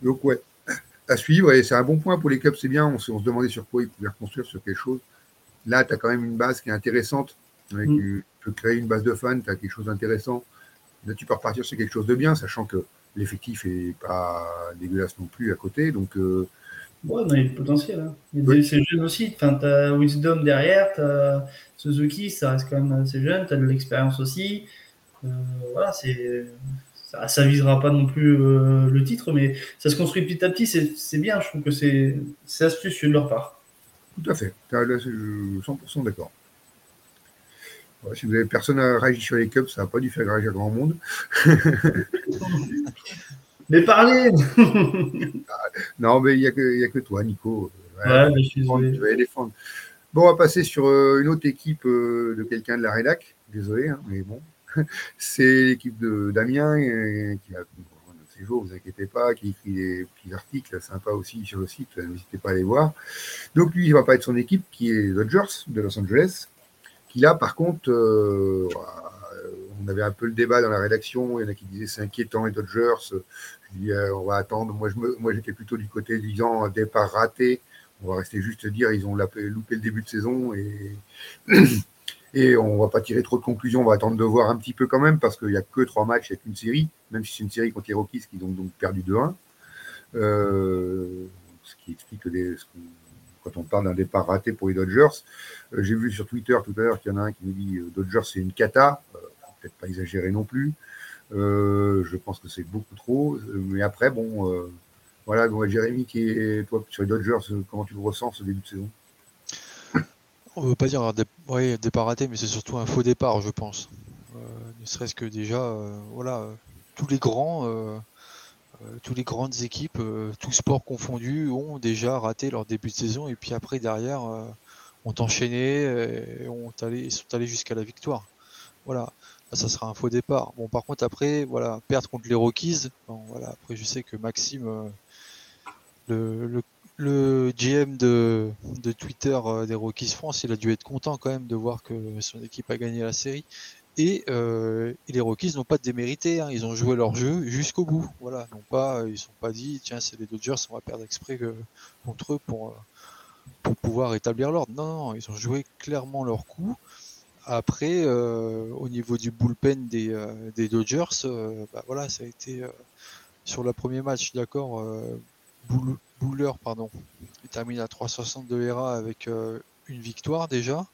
S1: donc ouais, à suivre et c'est un bon point pour les clubs, c'est bien. On, se demandait sur quoi ils pouvaient reconstruire sur quelque chose. Là, tu as quand même une base qui est intéressante. Mm. Tu peux créer une base de fans, tu as quelque chose d'intéressant. Là, tu peux repartir sur quelque chose de bien, sachant que l'effectif n'est pas dégueulasse non plus à côté. Donc,
S3: euh, Ouais, il y a du potentiel. Hein. C'est jeune aussi. Enfin, tu as Wisdom derrière, tu as Suzuki, ça reste quand même assez jeune, tu as de l'expérience aussi. Euh, voilà, c'est ça, ça visera pas non plus euh, le titre, mais ça se construit petit à petit, c'est bien. Je trouve que c'est astucieux de leur part.
S1: Tout à fait. Je suis 100% d'accord. Si vous avez personne à réagir sur les cups, ça n'a pas dû faire réagir grand monde.
S3: mais parlez
S1: Non, mais il n'y a, a, que toi, Nico. Ouais, je suis désolé. défendre. Bon, on va passer sur euh, une autre équipe euh, de quelqu'un de la rédac. Désolé, hein, mais bon. c'est l'équipe de Damien qui a ces jours, vous inquiétez pas, qui écrit des petits articles sympas aussi sur le site, n'hésitez pas à les voir. Donc lui, il va pas être son équipe, qui est les Dodgers de Los Angeles, qui là, par contre, euh, on avait un peu le débat dans la rédaction, il y en a qui disaient c'est inquiétant les Dodgers, je dis euh, on va attendre, moi, je moi j'étais plutôt du côté disant départ raté, on va rester juste dire ils ont loupé le début de saison et Et on va pas tirer trop de conclusions, on va attendre de voir un petit peu quand même, parce qu'il n'y a que trois matchs, il n'y a qu'une série, même si c'est une série contre les Rockies qui ont donc perdu 2-1. Euh, ce qui explique que on parle d'un départ raté pour les Dodgers, euh, j'ai vu sur Twitter tout à l'heure qu'il y en a un qui nous dit euh, Dodgers c'est une cata, peut-être pas exagéré non plus. je pense que c'est beaucoup trop. Mais après, bon, voilà, donc, Jérémy, qui est, toi, sur les Dodgers, comment tu le ressens ce début de saison?
S2: On ne veut pas dire un départ raté, mais c'est surtout un faux départ, je pense. Euh, ne serait-ce que déjà, euh, voilà, tous les grands, euh, tous les grandes équipes, tous sports confondus, ont déjà raté leur début de saison et puis après derrière ont enchaîné et ont allé, sont allés jusqu'à la victoire. Voilà, ça sera un faux départ. Bon, par contre après, voilà, perdre contre les Rockies. voilà, après je sais que Maxime, le GM de, Twitter euh, des Rockies France, il a dû être content quand même de voir que son équipe a gagné la série. Et, euh, les Rockies n'ont pas démérité, hein. ils ont joué leur jeu jusqu'au bout. Voilà, non pas, ils sont pas dit tiens c'est les Dodgers, on va perdre exprès contre eux pour, pour pouvoir établir l'ordre. Non, non, ils ont joué clairement leur coup. Après, euh, au niveau du bullpen des, des Dodgers, bah voilà, ça a été sur le premier match, d'accord, Bouler, pardon. Il termine à 362 ERA avec euh, une victoire déjà.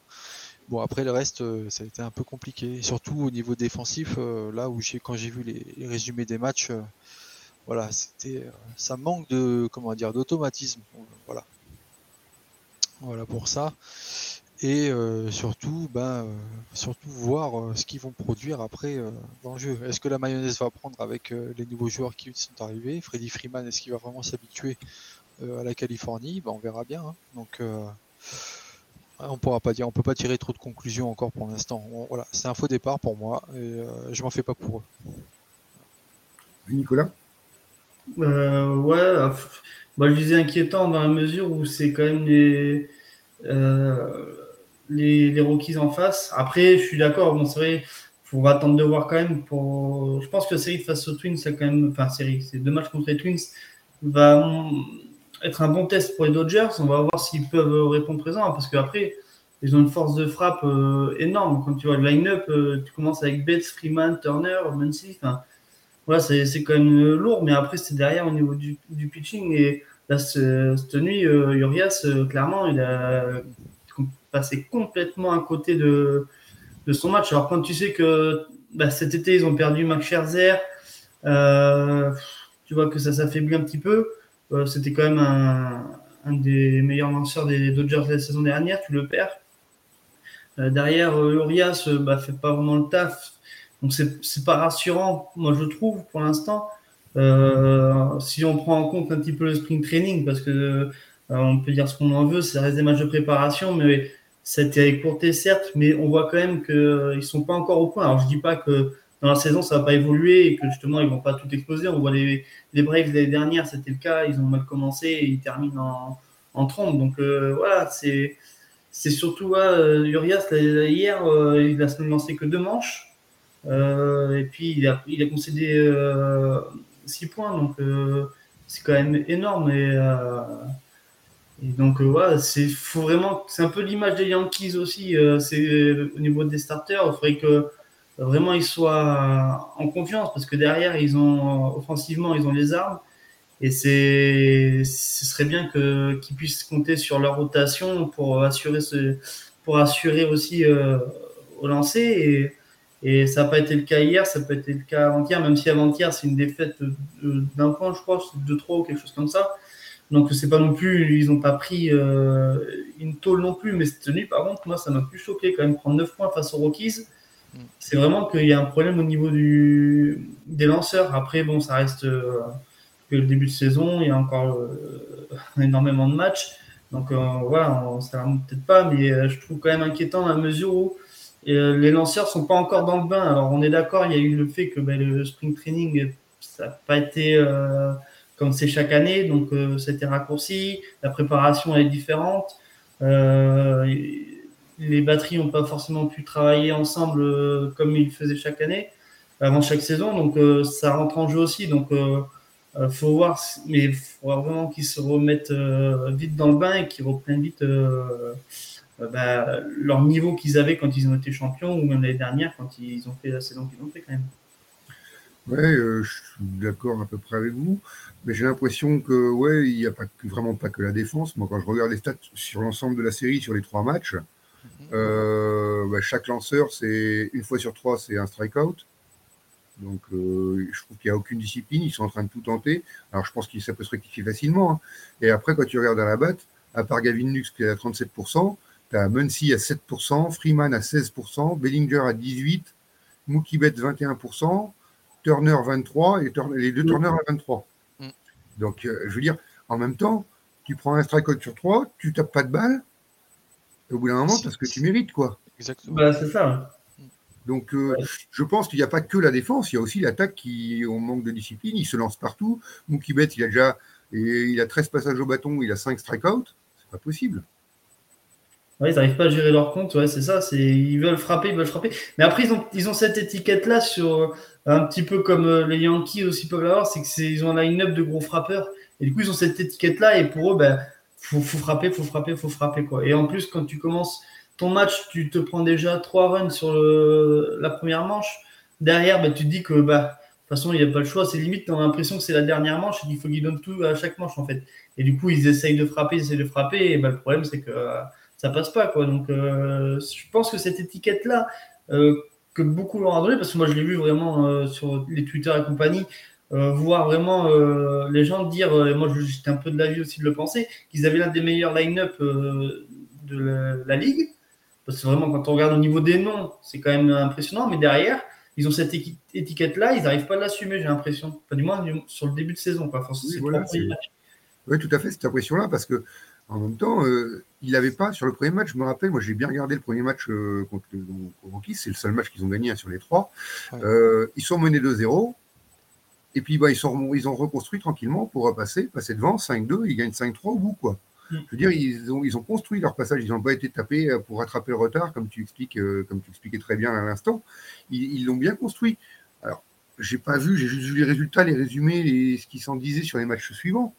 S2: Bon, après le reste, euh, ça a été un peu compliqué. Surtout au niveau défensif, euh, là où j'ai quand j'ai vu les, résumés des matchs, voilà, c'était ça manque de comment dire d'automatisme. Voilà. Voilà pour ça et euh, surtout, ben, euh, surtout voir euh, ce qu'ils vont produire après dans le jeu. Est-ce que la mayonnaise va prendre avec les nouveaux joueurs qui sont arrivés? Freddy Freeman, est-ce qu'il va vraiment s'habituer à la Californie? Ben, On verra bien. Hein. Donc, on pourra pas dire, on peut pas tirer trop de conclusions encore pour l'instant. Voilà, c'est un faux départ pour moi et je m'en fais pas pour eux.
S1: Nicolas?
S3: Ouais, bah, je disais inquiétant dans la mesure où c'est quand même les, les Rockies en face. Après, je suis d'accord, bon, c'est vrai, faut attendre de voir quand même. Pour... Je pense que la série face aux Twins, c'est quand même, enfin, série, c'est deux matchs contre les Twins, va être un bon test pour les Dodgers. On va voir s'ils peuvent répondre présent, parce qu'après, ils ont une force de frappe euh, énorme. Quand tu vois le line-up, euh, tu commences avec Bates, Freeman, Turner, Muncy. Voilà, c'est quand même lourd, mais après, c'est derrière au niveau du, pitching. Et là, cette nuit, euh, Urias, clairement, il a passé complètement à côté de, son match. Alors quand tu sais que bah, cet été, ils ont perdu Max Scherzer, euh, tu vois que ça s'affaiblit un petit peu. Euh, c'était quand même un, des meilleurs lanceurs des Dodgers de la saison dernière, tu le perds. Euh, derrière, Urias bah, fait pas vraiment le taf. Donc c'est pas rassurant, moi je trouve, pour l'instant. si on prend en compte un petit peu le spring training, parce que on peut dire ce qu'on en veut, ça reste des matchs de préparation, mais ça a été écourté, certes, mais on voit quand même qu'ils euh, ne sont pas encore au point. Alors, je ne dis pas que dans la saison, ça va pas évoluer et que justement, ils vont pas tout exploser. On voit les, les Braves l'année dernière, c'était le cas. Ils ont mal commencé et ils terminent en trompe. Donc voilà, c'est c'est surtout Urias hier, il a lancé que deux manches. et puis il a, il a concédé 6 points, donc c'est quand même énorme. Et, et donc voilà, c'est faut vraiment, c'est un peu l'image des Yankees aussi. au niveau des starters, il faudrait que vraiment ils soient en confiance parce que derrière ils ont offensivement ils ont les armes. Et c'est ce serait bien que qu'ils puissent compter sur leur rotation pour assurer ce pour assurer aussi euh, au lancer. Et, et ça n'a pas été le cas hier ça peut être le cas avant-hier même si avant-hier c'est une défaite d'un point je crois de 3 ou quelque chose comme ça. Donc c'est pas non plus ils n'ont pas pris euh, une tôle non plus mais cette nuit par contre moi ça m'a plus choqué quand même prendre 9 points face aux Rockies c'est vraiment qu'il y a un problème au niveau du, des lanceurs. Après, bon, ça reste euh, que le début de saison, il y a encore euh, énormément de matchs. Donc euh, voilà, ça ne peut-être pas, mais je trouve quand même inquiétant à mesure où les lanceurs sont pas encore dans le bain. Alors on est d'accord, il y a eu le fait que ben, le spring training, ça n'a pas été comme c'est chaque année, donc été raccourci, la préparation est différente les batteries n'ont pas forcément pu travailler ensemble euh, comme ils faisaient chaque année, avant chaque saison. Donc euh, ça rentre en jeu aussi. Donc euh, faut voir, mais il faut vraiment qu'ils se remettent vite dans le bain et qu'ils reprennent vite bah, leur niveau qu'ils avaient quand ils ont été champions ou même l'année dernière quand ils ont fait la saison qu'ils ont fait quand même.
S1: Ouais, je suis d'accord à peu près avec vous, mais j'ai l'impression que ouais, il n'y a pas vraiment pas que la défense. Moi, quand je regarde les stats sur l'ensemble de la série, sur les trois matchs, euh, bah, chaque lanceur, c'est une fois sur trois, c'est un strikeout. Donc, euh, je trouve qu'il n'y a aucune discipline. Ils sont en train de tout tenter. Alors, je pense que ça peut se rectifier facilement. Hein. Et après, quand tu regardes à la batte, à part Gavin Lux qui est à 37%, tu as Muncy à 7%, Freeman à 16%, Bellinger à 18%, Mookie Betts 21%, Turner 23% et les deux Turner à 23%. Mm. Donc, euh, je veux dire, en même temps, tu prends un strikeout sur 3, tu tapes pas de balle, au bout d'un moment, parce que tu mérites, quoi.
S3: Exactement. Bah, c'est ça.
S1: Donc, euh, je pense qu'il n'y a pas que la défense, il y a aussi l'attaque qui, on manque de discipline, il se lance partout. Mookie Betts, il a déjà il a 13 passages au bâton, il a 5 strikeouts. C'est pas possible.
S3: Ouais, ils n'arrivent pas à gérer leur compte, ouais, c'est ça. C'est ils veulent frapper, ils veulent frapper. Mais après, ils ont, ils ont cette étiquette-là sur un petit peu comme euh, les Yankees aussi peuvent l'avoir, c'est qu'ils ont un line-up de gros frappeurs. Et du coup, ils ont cette étiquette-là, et pour eux, ben, faut, faut frapper, faut frapper, faut frapper quoi. Et en plus, quand tu commences ton match, tu te prends déjà trois runs sur la première manche. Derrière, bah, tu te dis que bah, de toute façon, il n'y a pas le choix. C'est limite, tu as l'impression que c'est la dernière manche et qu'il faut qu'ils donnent tout à chaque manche en fait. Et du coup, ils essayent de frapper, ils essayent de frapper. Et bah, le problème, c'est que euh, ça passe pas quoi. Donc, euh, je pense que cette étiquette là. Euh, que beaucoup l'ont donné, parce que moi je l'ai vu vraiment sur les Twitter et compagnie, voir vraiment euh, les gens dire, euh, et moi j'étais un peu de l'avis aussi de le penser, qu'ils avaient l'un des meilleurs line-up de la, ligue. Parce que vraiment, quand on regarde au niveau des noms, c'est quand même impressionnant, mais derrière, ils ont cette étiquette-là, ils n'arrivent pas à l'assumer, j'ai l'impression. Enfin, du moins, sur le début de saison. Quoi.
S1: oui, tout à fait, cette impression-là, parce que en même temps, il n'avait pas, sur le premier match, je me rappelle, moi j'ai bien regardé le premier match contre le Rockies, c'est le seul match qu'ils ont gagné hein, sur les trois. ils sont menés 2-0, et puis, bah, ils, sont, ils ont reconstruit tranquillement pour repasser, passer devant, 5-2, ils gagnent 5-3 au bout, quoi. Mm. Je veux dire, ils ont, ils ont construit leur passage, ils n'ont pas été tapés euh, pour rattraper le retard, comme tu expliques, euh, comme tu expliquais très bien à l'instant. Ils l'ont bien construit. Alors, j'ai pas vu, j'ai juste vu les résultats, les résumés, les, ce qu'ils s'en disaient sur les matchs suivants.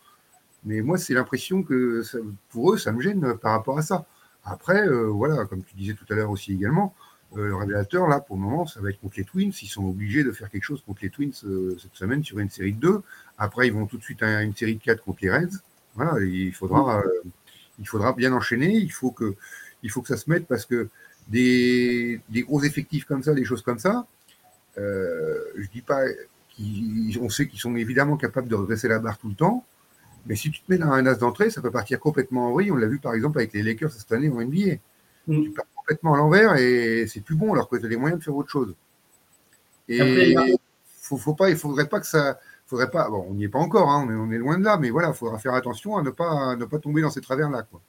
S1: Mais moi, c'est l'impression que pour eux, ça me gêne par rapport à ça. Après, euh, voilà, comme tu disais tout à l'heure aussi également, euh, le révélateur, là, pour le moment, ça va être contre les Twins. Ils sont obligés de faire quelque chose contre les Twins euh, cette semaine sur une série de 2. Après, ils vont tout de suite à une série de 4 contre les Reds. Voilà, il faudra, euh, il faudra bien enchaîner. Il faut, que, il faut que ça se mette parce que des, des gros effectifs comme ça, des choses comme ça, je dis pas on sait qu'ils sont évidemment capables de redresser la barre tout le temps. Mais si tu te mets dans un as d'entrée, ça peut partir complètement en vrille. On l'a vu par exemple avec les Lakers cette année en NBA. Mm. Tu pars complètement à l'envers et c'est plus bon alors que tu as les moyens de faire autre chose. Et il faut, faut pas, il faudrait pas que ça. Faudrait pas, bon, on n'y est pas encore, hein, on, est, loin de là, mais voilà, il faudra faire attention à ne pas, ne pas tomber dans ces travers-là. Quoi.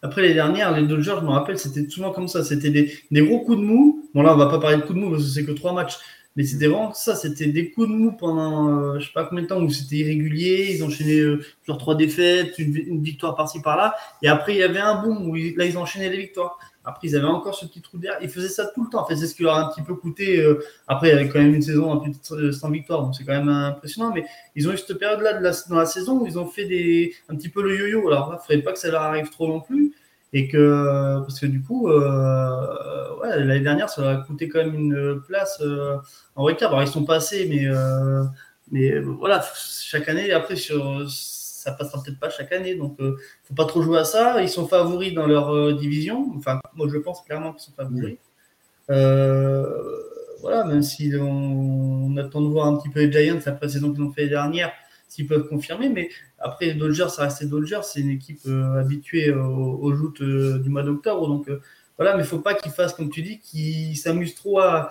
S3: Après les dernières, les Dodgers, je me rappelle, c'était souvent comme ça. C'était des, des, gros coups de mou. Bon, là, on va pas parler de coups de mou parce que c'est que trois matchs. Mais c'était vraiment ça, c'était des coups de mou pendant euh, je sais pas combien de temps où c'était irrégulier. Ils enchaînaient euh, genre trois défaites, une, victoire par-ci par-là. Et après, il y avait un boom où là, ils enchaînaient les victoires. Après, ils avaient encore ce petit trou d'air. Ils faisaient ça tout le temps. En fait, c'est ce qui leur a un petit peu coûté. Euh, après, il y avait quand même une saison un peu sans victoire, donc c'est quand même impressionnant. Mais ils ont eu cette période-là dans la saison où ils ont fait un petit peu le yo-yo. Alors il ne faudrait pas que ça leur arrive trop non plus. Et que, parce que du coup, euh, l'année dernière, ça leur a coûté quand même une place euh, en récap. Alors, ils sont passés, mais, mais voilà, chaque année, après, sur, ça passera peut-être pas chaque année. Donc, ne faut pas trop jouer à ça. Ils sont favoris dans leur division. Enfin, moi, je pense clairement qu'ils sont favoris. voilà, même si on, on, attend de voir un petit peu les Giants après la saison qu'ils ont fait dernière s'ils peuvent confirmer. Mais après, les Dodgers, ça reste les Dodgers. C'est une équipe euh, habituée aux, aux joutes euh, du mois d'octobre. Donc euh, voilà, mais il ne faut pas qu'ils fassent, comme tu dis, qu'ils s'amusent trop à,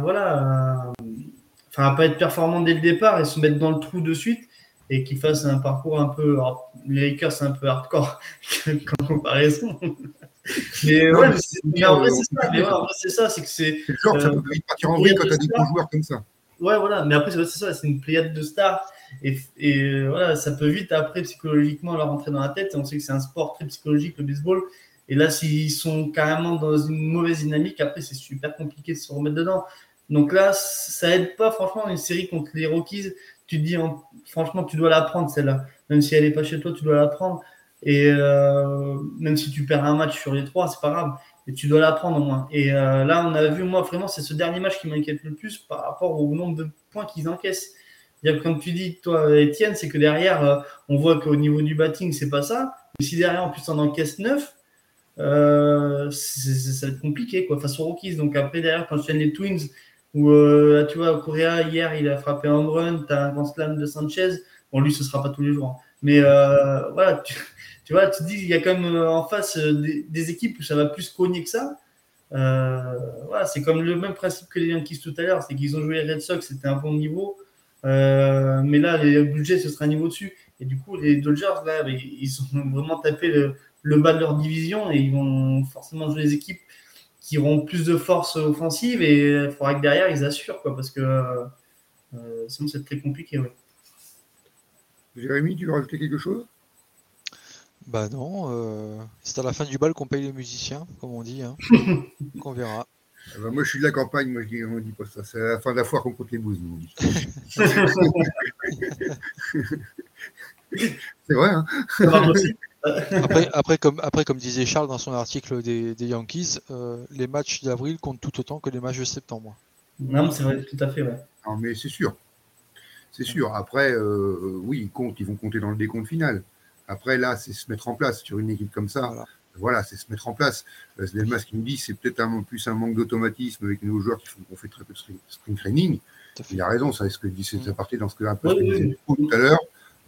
S3: voilà, enfin, à pas être performants dès le départ et se mettre dans le trou de suite et qu'ils fassent un parcours un peu. les Lakers, c'est un peu hardcore en comparaison. mais ouais, mais en vrai, c'est ça. Mais ouais, c'est ça, c'est que c'est.
S1: Genre, ça peut vite partir en vrille quand tu as des bons joueurs comme ça.
S3: Ouais, voilà. Mais après, c'est ça, c'est une pléiade de stars et, et, voilà, ça peut vite après psychologiquement leur rentrer dans la tête. Et on sait que c'est un sport très psychologique, le baseball. Et là, s'ils sont carrément dans une mauvaise dynamique, après, c'est super compliqué de se remettre dedans. Donc là, ça aide pas, franchement, une série contre les Rockies. Tu dis, franchement, tu dois la prendre, celle-là. Même si elle n'est pas chez toi, tu dois la prendre. Et euh, même si tu perds un match sur les trois, c'est pas grave. Et tu dois la prendre au moins. Et euh, là, on a vu, moi, vraiment, c'est ce dernier match qui m'inquiète le plus par rapport au nombre de points qu'ils encaissent comme tu dis, toi, Étienne, c'est que derrière, euh, on voit qu'au niveau du batting, c'est pas ça. Mais si derrière, en plus, on encaisse 9, euh, ça va être compliqué quoi, face aux Rockies. Donc après, derrière, quand tu les Twins, où euh, tu vois, Correa, hier, il a frappé un run, tu as un grand slam de Sanchez. Bon, lui, ce sera pas tous les jours. Hein. Mais voilà, tu, vois, tu te dis, il y a quand même en face des, équipes où ça va plus cogner que ça. voilà, c'est comme le même principe que les Yankees tout à l'heure, c'est qu'ils ont joué les Red Sox, c'était un bon niveau. Euh, mais là, les budgets, ce sera un niveau dessus. Et du coup, les Dodgers, là, ils ont vraiment tapé le, bas de leur division et ils vont forcément jouer des équipes qui auront plus de force offensive et il faudra que derrière, ils assurent, quoi, parce que euh, sinon, c'est très compliqué. Ouais.
S1: Jérémy, tu veux rajouter quelque chose?
S2: Bah non, euh, c'est à la fin du bal qu'on paye les musiciens, comme on dit. Hein. qu'on verra.
S1: Ah bah, moi, je suis de la campagne, moi, je dis, on dit pas ça. C'est la fin de la foire qu'on compte les bouses, nous, c'est vrai, hein
S2: après, comme, après, comme disait Charles dans son article des, Yankees, euh, les matchs d'avril comptent tout autant que les matchs de septembre.
S3: Non, c'est vrai, tout à fait, ouais.
S1: Non, mais c'est sûr. C'est sûr. Après, euh, oui, ils comptent, ils vont compter dans le décompte final. Après, là, c'est se mettre en place sur une équipe comme ça voilà, c'est se mettre en place. Euh, c'est Delmas qui me dit c'est peut-être un plus un manque d'automatisme avec nos joueurs qui font qu'on fait très peu de spring training. Il a raison, ça, ce que dit, c'est partie dans ce que un peu disait tout à l'heure.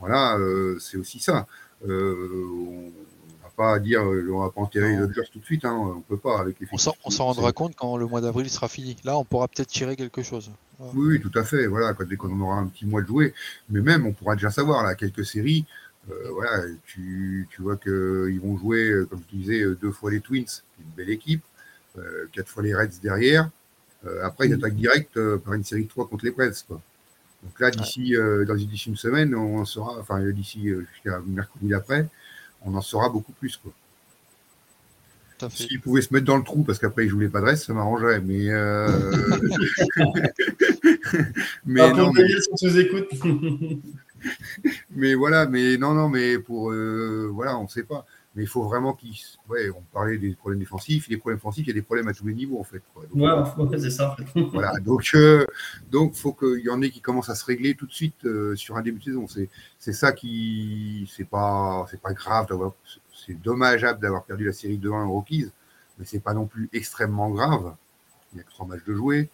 S1: Voilà, euh, c'est aussi ça. Euh, on va pas dire on va pas enterrer les Dodgers tout de suite, hein, on peut pas avec
S2: les On s'en rendra compte quand le mois d'avril sera fini. Là, on pourra peut-être tirer quelque chose.
S1: Oui, tout à fait. Voilà, quand, dès qu'on aura un petit mois de jouer, mais même on pourra déjà savoir là quelques séries. Euh, voilà, tu, tu vois qu'ils vont jouer, euh, comme je disais, euh, deux fois les Twins, une belle équipe, quatre fois les Reds derrière. après, ils attaquent direct par une série de trois contre les Preds. Quoi. Donc là, d'ici dans d'ici une semaine, on en saura, enfin d'ici jusqu'à mercredi d'après, on en saura beaucoup plus. Quoi. S'ils pouvaient se mettre dans le trou parce qu'après ils jouent les Padres, ça m'arrangerait. Mais,
S3: mais non, mais...
S1: mais voilà, mais non, non, mais pour euh, voilà, on ne sait pas. Mais il faut vraiment qu'ils. Ouais, on parlait des problèmes défensifs. Les problèmes défensifs, il y a des problèmes à tous les niveaux, en fait.
S3: Quoi. ouais, c'est ça.
S1: voilà, donc euh, donc faut qu'il y en ait qui commencent à se régler tout de suite euh, sur un début de saison. C'est c'est ça qui c'est pas c'est pas grave d'avoir c'est dommageable d'avoir perdu la série 2-1 aux Rockies, mais c'est pas non plus extrêmement grave. Il y a que trois matchs de jouer.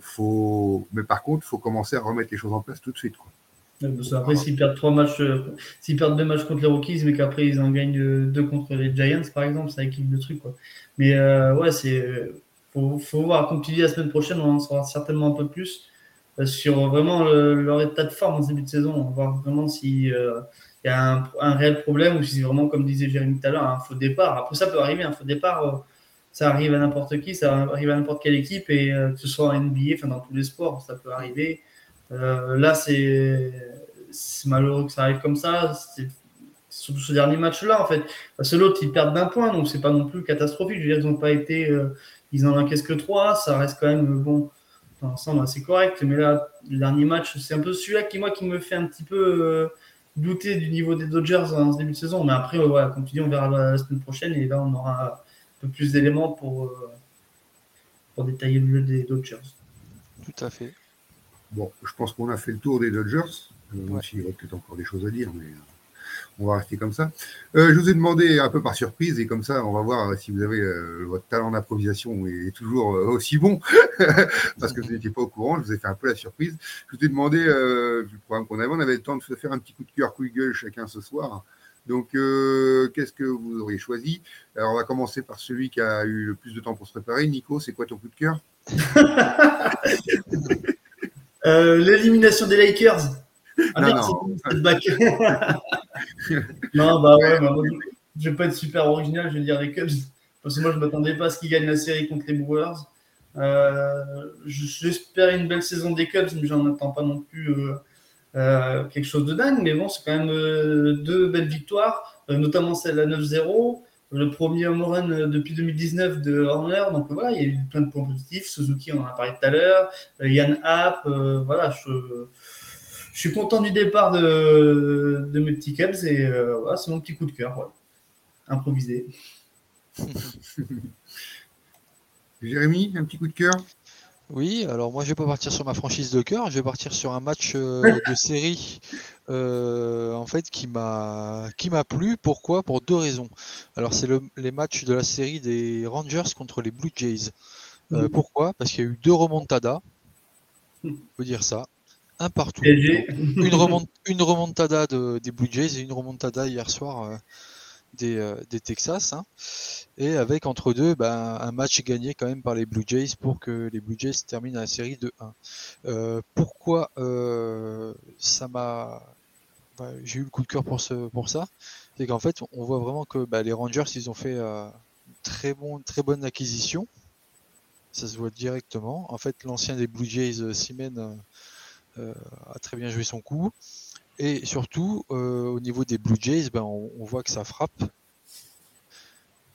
S1: faut mais par contre, il faut commencer à remettre les choses en place tout de suite. Quoi.
S3: Après, s'ils perdent trois matchs, euh, s'ils perdent deux matchs contre les Rockies, mais qu'après ils en gagnent euh, deux contre les Giants, par exemple, ça équipe le truc. Quoi. Mais euh, ouais, c'est faut, faut, voir. Dis, la semaine prochaine, on en saura certainement un peu plus sur vraiment leur état de forme en début de saison. On va voir vraiment s'il y a un, un, réel problème ou si c'est vraiment, comme disait Jérémy tout à l'heure, un faux départ. Après, ça peut arriver, un faux départ ça arrive à n'importe qui, ça arrive à n'importe quelle équipe, et que ce soit en NBA, enfin dans tous les sports, ça peut arriver. Là, c'est malheureux que ça arrive comme ça. C'est surtout ce dernier match-là, en fait. Parce que l'autre, ils perdent d'un point, donc c'est pas non plus catastrophique. Je veux dire, ils n'ont pas été. ils en encaissent que trois, ça reste quand même bon ensemble assez correct. Mais là, le dernier match, c'est un peu celui-là qui, moi, qui me fait un petit peu euh, douter du niveau des Dodgers en ce début de saison. Mais après, voilà, comme tu dis, on verra la, semaine prochaine et là, on aura un peu plus d'éléments pour, euh, pour détailler le jeu des Dodgers.
S2: Tout à fait.
S1: Bon, je pense qu'on a fait le tour des Dodgers. Euh, Moi, il reste peut-être encore des choses à dire, mais on va rester comme ça. Euh, je vous ai demandé un peu par surprise, et comme ça, on va voir si vous avez euh, votre talent d'improvisation est toujours euh, aussi bon, parce que vous n'étiez pas au courant, je vous ai fait un peu la surprise. Je vous ai demandé, vu le programme qu'on avait, on avait le temps de se faire un petit coup de cœur, coup de gueule chacun ce soir. Donc, qu'est-ce que vous auriez choisi? Alors, on va commencer par celui qui a eu le plus de temps pour se préparer. Nico, c'est quoi ton coup de cœur?
S3: L'élimination des Lakers. Ah, non, non. bah ouais, bah, je vais pas être super original, je vais dire les Cubs. Parce que moi, je m'attendais pas à ce qu'ils gagnent la série contre les Brewers. Euh, J'espère une belle saison des Cubs, mais j'en attends pas non plus euh, euh, quelque chose de dingue. Mais bon, c'est quand même euh, deux belles victoires, notamment celle à 9-0. Le premier home run depuis 2019 de Horner. Donc voilà, il y a eu plein de points positifs. Suzuki, on en a parlé tout à l'heure. Yann Happ, voilà, je, je suis content du départ de, de mes petits Cubs et euh, voilà, c'est mon petit coup de cœur. Improvisé.
S1: Jérémy, un petit coup de cœur?
S2: Oui, alors moi je vais pas partir sur ma franchise de cœur, je vais partir sur un match euh, de série euh, en fait qui m'a qui m'a plu. Pourquoi? Pour deux raisons. Alors c'est le, les matchs de la série des Rangers contre les Blue Jays. Mm. Pourquoi? Parce qu'il y a eu deux remontadas. On peut dire ça un partout. une, remontada des Blue Jays et une remontada hier soir euh, euh, des, Texas. Hein. Et avec entre deux ben, un match gagné quand même par les Blue Jays pour que les Blue Jays terminent la série de 1. Euh, pourquoi ça m'a. Ben, j'ai eu le coup de cœur pour, ça? C'est qu'en fait, on voit vraiment que ben, les Rangers, ils ont fait une très, bon, très bonne acquisition. Ça se voit directement. En fait, l'ancien des Blue Jays, Simen, euh, a très bien joué son coup. Et surtout, euh, au niveau des Blue Jays, ben, on, voit que ça frappe.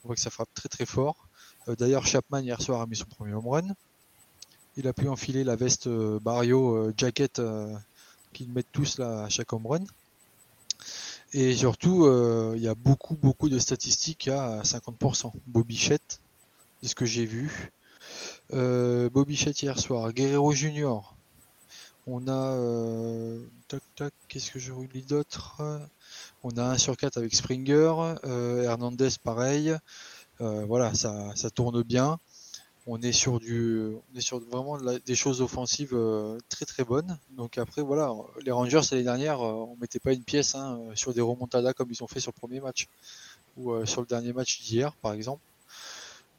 S2: On voit que ça frappe très très fort. Euh, d'ailleurs, Chapman hier soir a mis son premier home run. Il a pu enfiler la veste Barrio jacket qu'ils mettent tous là à chaque home run. Et surtout, il y a beaucoup beaucoup de statistiques à 50%. Bobichette, c'est ce que j'ai vu. Bobichette hier soir, Guerrero Junior, on a euh, qu'est-ce que je d'autre? On a un sur 4 avec Springer, euh, Hernandez pareil. Euh, voilà, ça, tourne bien. On est sur du, vraiment des choses offensives très très bonnes. Donc après voilà, les Rangers l'année dernière, on mettait pas une pièce hein, sur des remontadas comme ils ont fait sur le premier match ou sur le dernier match d'hier par exemple.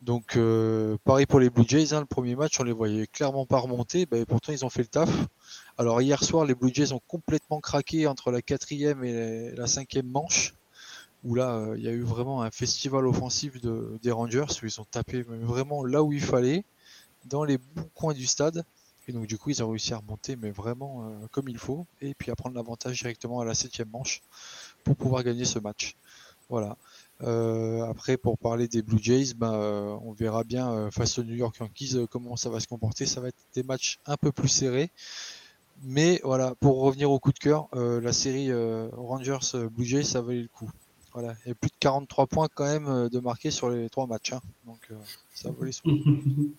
S2: Donc pareil pour les Blue Jays, hein, le premier match on les voyait clairement pas remonter, bah, pourtant ils ont fait le taf. Alors hier soir, les Blue Jays ont complètement craqué entre la quatrième et la cinquième manche, où là, euh, il y a eu vraiment un festival offensif des Rangers, où ils ont tapé vraiment là où il fallait, dans les bons coins du stade. Et donc du coup, ils ont réussi à remonter, mais vraiment euh, comme il faut, et puis à prendre l'avantage directement à la septième manche pour pouvoir gagner ce match. Voilà. Euh, après, pour parler des Blue Jays, ben, on verra bien face aux New York Yankees comment ça va se comporter. Ça va être des matchs un peu plus serrés. Mais voilà, pour revenir au coup de cœur, euh, la série euh, Rangers euh, Blue Jays, ça valait le coup. Voilà, il y a plus de 43 points quand même de marqués sur les trois matchs. Hein. Donc ça valait son coup.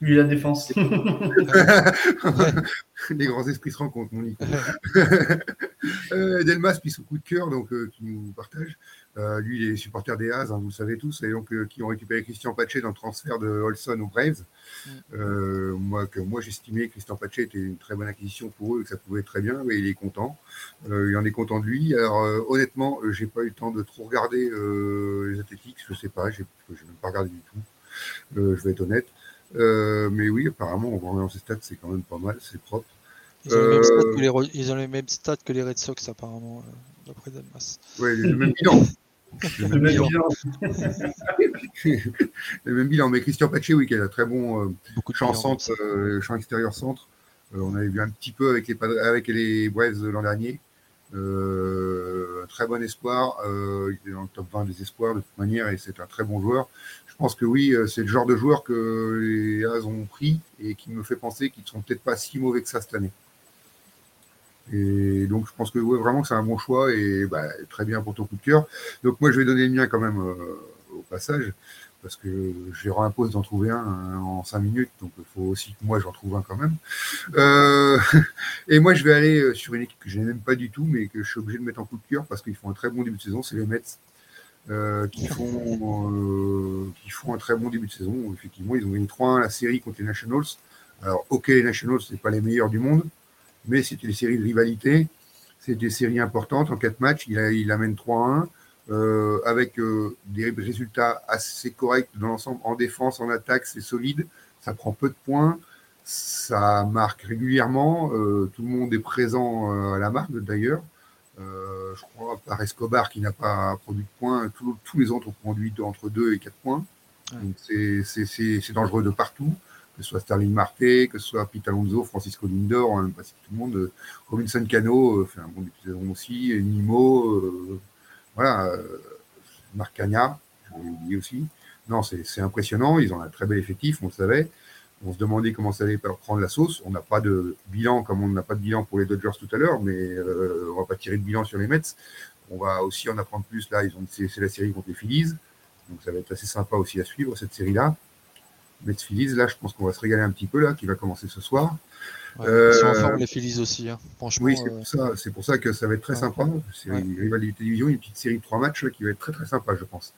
S3: Lui, la défense.
S1: Les grands esprits se rencontrent, mon Nico. Delmas, puis son coup de cœur, donc, qui nous partage. Euh, lui, il est supporter des As, hein, vous le savez tous, et donc euh, qui ont récupéré Christian Pache dans le transfert de Olson aux Braves. Mm. Euh, moi, que, moi j'estimais que Christian Pache était une très bonne acquisition pour eux, que ça pouvait être très bien, mais il est content. il en est content de lui. Alors, honnêtement, j'ai pas eu le temps de trop regarder les athlétiques, je sais pas, j'ai même pas regardé du tout. je vais être honnête. mais oui, apparemment, en voit ces stats, c'est quand même pas mal, c'est propre.
S2: Ils ont, les, mêmes stats que les Red Sox, apparemment, d'après Dalmas.
S1: Oui, le même bilan. Le même, bilan. le même bilan. Mais Christian Paché, oui, qui a un très bon euh, champ, centre, euh, champ extérieur centre. Euh, on avait vu un petit peu avec les, avec les Braves l'an dernier. un très bon espoir. il était dans le top 20 des espoirs de toute manière et c'est un très bon joueur. Je pense que oui, c'est le genre de joueur que les As ont pris et qui me fait penser qu'ils ne sont peut-être pas si mauvais que ça cette année. Et donc, je pense que vraiment que c'est un bon choix et bah, très bien pour ton coup de cœur. Donc, moi, je vais donner le mien quand même euh, au passage parce que je leur impose d'en trouver un hein, en cinq minutes, donc il faut aussi que moi j'en trouve un quand même. Euh, et moi je vais aller euh, sur une équipe que je n'aime pas du tout, mais que je suis obligé de mettre en coup de cœur parce qu'ils font un très bon début de saison, c'est les Mets. qui, font, qui font un très bon début de saison. Effectivement, ils ont gagné 3-1 la série contre les Nationals. Alors, ok, les Nationals, ce pas les meilleurs du monde, mais c'était des séries de rivalité. C'est des séries importantes. En quatre matchs, il, il amène 3-1 euh, avec euh, des résultats assez corrects dans l'ensemble. En défense, en attaque, c'est solide. Ça prend peu de points. Ça marque régulièrement. Euh, tout le monde est présent à la marque d'ailleurs. je crois par Escobar qui n'a pas produit de points. tous les autres ont produit entre 2 et 4 points. Donc c'est dangereux de partout que ce soit Sterling Marte, que ce soit Pete Alonso, Francisco Lindor, hein, tout le monde, Robinson Cano euh, fait un bon de aussi, Nimo, euh, voilà, euh, Marc Cagna, je oublié aussi. Non, c'est impressionnant, ils ont un très bel effectif, on le savait. On se demandait comment ça allait prendre la sauce. On n'a pas de bilan comme on n'a pas de bilan pour les Dodgers tout à l'heure, mais euh, on va pas tirer de bilan sur les Mets. On va aussi en apprendre plus. Là, ils ont c'est la série contre les Phillies, donc ça va être assez sympa aussi à suivre cette série-là. Mets Phillies, là, je pense qu'on va se régaler un petit peu, là, qui va commencer ce soir.
S2: Ouais, euh, les Phillies aussi, hein. franchement.
S1: Oui, c'est pour, ça, c'est pour ça que ça va être très sympa. C'est une rivalité télévision, une petite série de trois matchs qui va être très très sympa, je pense.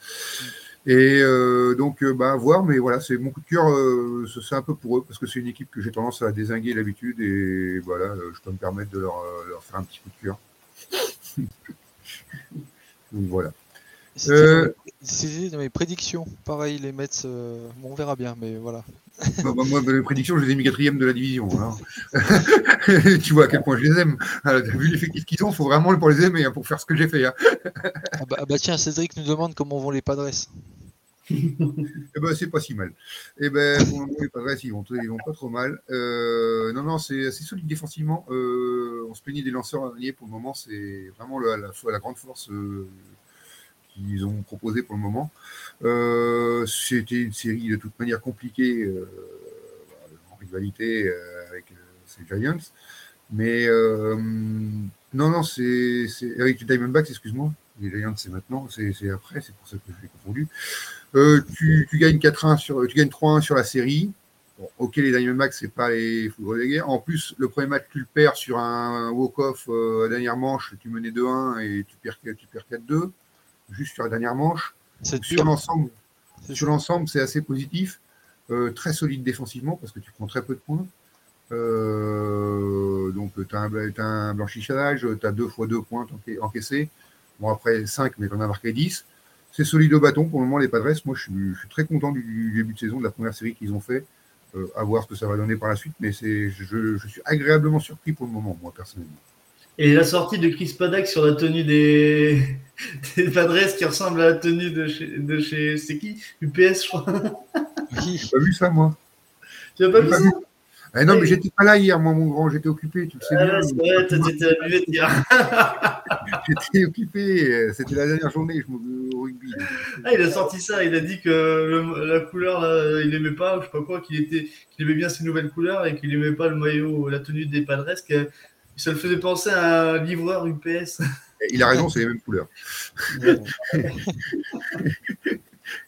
S1: Et euh, donc, euh, bah, à voir, mais voilà, c'est mon coup de cœur, c'est un peu pour eux, parce que c'est une équipe que j'ai tendance à désinguer d'habitude, et voilà, je peux me permettre de leur, leur faire un petit coup de cœur. donc voilà.
S2: C'est mes prédictions. Pareil, les Mets, euh, on verra bien, mais voilà.
S1: Bah, bah, moi, mes prédictions, je les ai mis quatrième de la division. Tu vois à quel point je les aime. Alors, vu l'effectif qu'ils ont, il faut vraiment pour les aimer, hein, pour faire ce que j'ai fait. Hein.
S2: ah, bah, ah bah, tiens, Cédric nous demande comment vont les Padres.
S1: eh ben, c'est pas si mal. Eh ben, pour le moment, les Padres, ils vont, ils vont pas trop mal. Euh, non, non, c'est assez solide défensivement. Euh, on se plaignait des lanceurs alliés pour le moment. C'est vraiment la, la, la, grande force qu'ils ont proposé pour le moment. Euh, c'était une série de toute manière compliquée euh, en rivalité euh, avec ces Giants. Mais non, non, c'est les Diamondbacks, excuse-moi. Les Giants, c'est maintenant, c'est après, c'est pour ça que je l'ai confondu. tu, gagnes 4-1 sur, tu gagnes 3-1 sur la série. Bon, ok, les Diamondbacks, c'est pas les foudres de guerre. En plus, le premier match, tu le perds sur un walk-off à dernière manche, tu menais 2-1 et tu perds, tu perds 4-2 juste sur la dernière manche. Sur l'ensemble, sur l'ensemble, c'est assez positif, euh, très solide défensivement parce que tu prends très peu de points. Euh, donc tu as, un blanchissage, tu as deux fois deux points encaissés. Bon, après 5, mais tu en as marqué 10. C'est solide au bâton. Pour le moment, les Padres, moi, je suis, très content du, début de saison, de la première série qu'ils ont fait. Euh, à voir ce que ça va donner par la suite, mais je, je suis agréablement surpris pour le moment, moi, personnellement.
S3: Et la sortie de Chris Paddock sur la tenue des, des Padres qui ressemble à la tenue de chez, de chez c'est qui? UPS, je crois.
S1: Oui. J'ai pas vu ça, moi.
S3: Tu n'as pas vu ça?
S1: ah non, mais j'étais pas là hier, moi, mon grand, j'étais occupé, tu le sais
S3: ah, C'est vrai, t'étais à la hier.
S1: j'étais occupé, c'était la dernière journée, je me au rugby.
S3: Ah, il a sorti ça, il a dit que la couleur, là, il aimait pas, je sais pas quoi, qu'il était, qu'il aimait bien ces nouvelles couleurs et qu'il aimait pas le maillot, la tenue des Padres, ça le faisait penser à un livreur UPS.
S1: Il a raison, c'est les mêmes couleurs.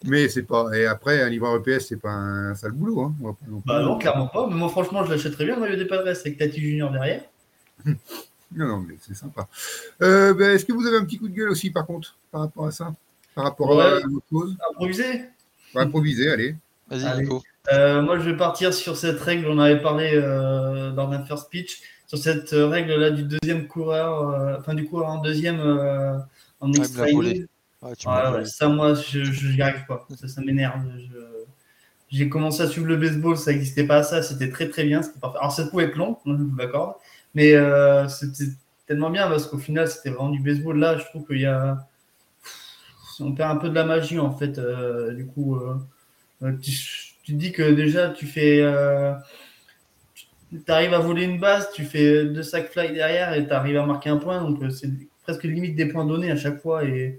S1: mais c'est pas. Et après, un livreur UPS, c'est pas un sale boulot. Hein.
S3: Bah non, clairement pas. Mais moi, franchement, je l'achèterais bien, maillot des Padres avec Tati Junior derrière.
S1: Non, non, mais c'est sympa. Euh, ben, est-ce que vous avez un petit coup de gueule aussi, par contre, par rapport à ça? Par rapport à autre chose?
S3: Improviser?
S1: Improviser, allez.
S2: Vas-y, Nico.
S3: Euh, moi, je vais partir sur cette règle. On avait parlé euh, dans un first pitch sur cette règle-là du deuxième coureur, euh, enfin du coureur en deuxième euh, en extra ouais, ça, moi, je n'y arrive pas. Ça, ça m'énerve. J'ai commencé à suivre le baseball, ça n'existait pas à ça, c'était très très bien. Alors ça pouvait être long, je vous l'accorde, mais euh, c'était tellement bien parce qu'au final c'était vraiment du baseball. Là, je trouve qu'il y a. on perd un peu de la magie en fait. du coup, tu, tu, dis que déjà tu fais tu arrives à voler une base, tu fais deux sacs fly derrière et tu arrives à marquer un point. Donc, euh, c'est presque limite des points donnés à chaque fois. Et,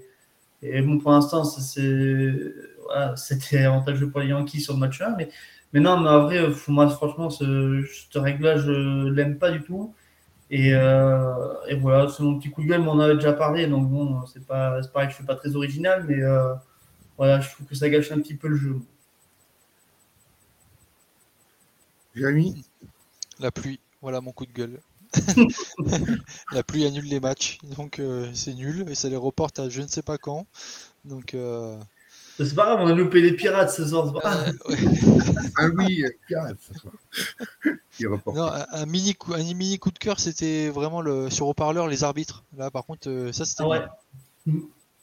S3: bon, pour l'instant, c'était avantageux pour les Yankees sur le match 1. Mais, non, mais en vrai, euh, moi, franchement, ce, ce réglage, je l'aime pas du tout. Et, euh, et, voilà, c'est mon petit coup de gueule, mais on en avait déjà parlé. Donc, bon, c'est pas, pareil je suis pas très original, mais voilà, je trouve que ça gâche un petit peu le jeu.
S1: Jérémy?
S2: La pluie, voilà mon coup de gueule. la pluie annule les matchs, donc euh, c'est nul et ça les reporte à je ne sais pas quand. Donc euh,
S3: c'est pas grave, on a loupé les pirates ce soir.
S1: Euh, ah oui, pirates ce soir.
S2: non, un, mini coup, un mini coup de cœur, c'était vraiment le sur haut-parleur les arbitres. Là, par contre, ça c'était.
S3: Ah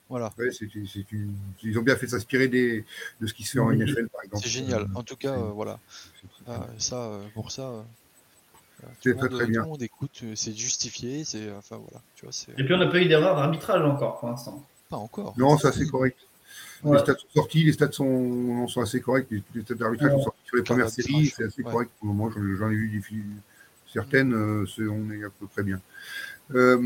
S2: voilà.
S1: Ils ont bien fait s'inspirer de ce qui se fait en NFL, par exemple.
S2: C'est génial. En tout cas, voilà. Ah, ça, pour ça,
S1: c'est très, très bien.
S2: Tout le monde écoute, euh, c'est justifié, c'est enfin voilà. Tu vois,
S3: Et puis on n'a pas eu d'erreur d'arbitrage encore pour l'instant.
S2: Pas encore.
S1: Non, ça c'est correct. Les stats sont sortis, les stats sont, sont assez corrects. Les, stats d'arbitrage sont sortis sur les premières séries, c'est assez correct pour le moment. J'en ai vu certaines, euh, on est à peu près bien. Euh,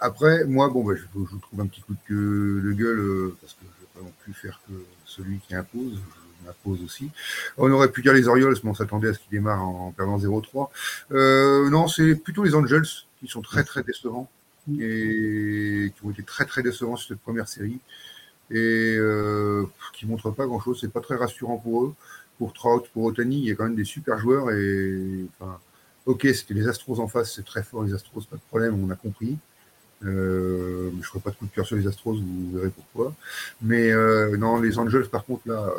S1: après, moi, bon, bah, je, je, trouve un petit coup de, gueule parce que je ne vais pas non plus faire que celui qui impose la pause aussi. On aurait pu dire les Orioles, mais on s'attendait à ce qu'ils démarrent en, perdant 0-3. Euh, non, c'est plutôt les Angels qui sont très très décevants et qui ont été très très décevants sur cette première série et euh, qui montrent pas grand chose. C'est pas très rassurant pour eux. Pour Trout, pour Otani, il y a quand même des super joueurs et ok, c'était les Astros en face, c'est très fort les Astros, pas de problème, on a compris. Euh, je ne ferai pas de coup de cœur sur les Astros, vous verrez pourquoi. Mais non, les Angels, par contre, là,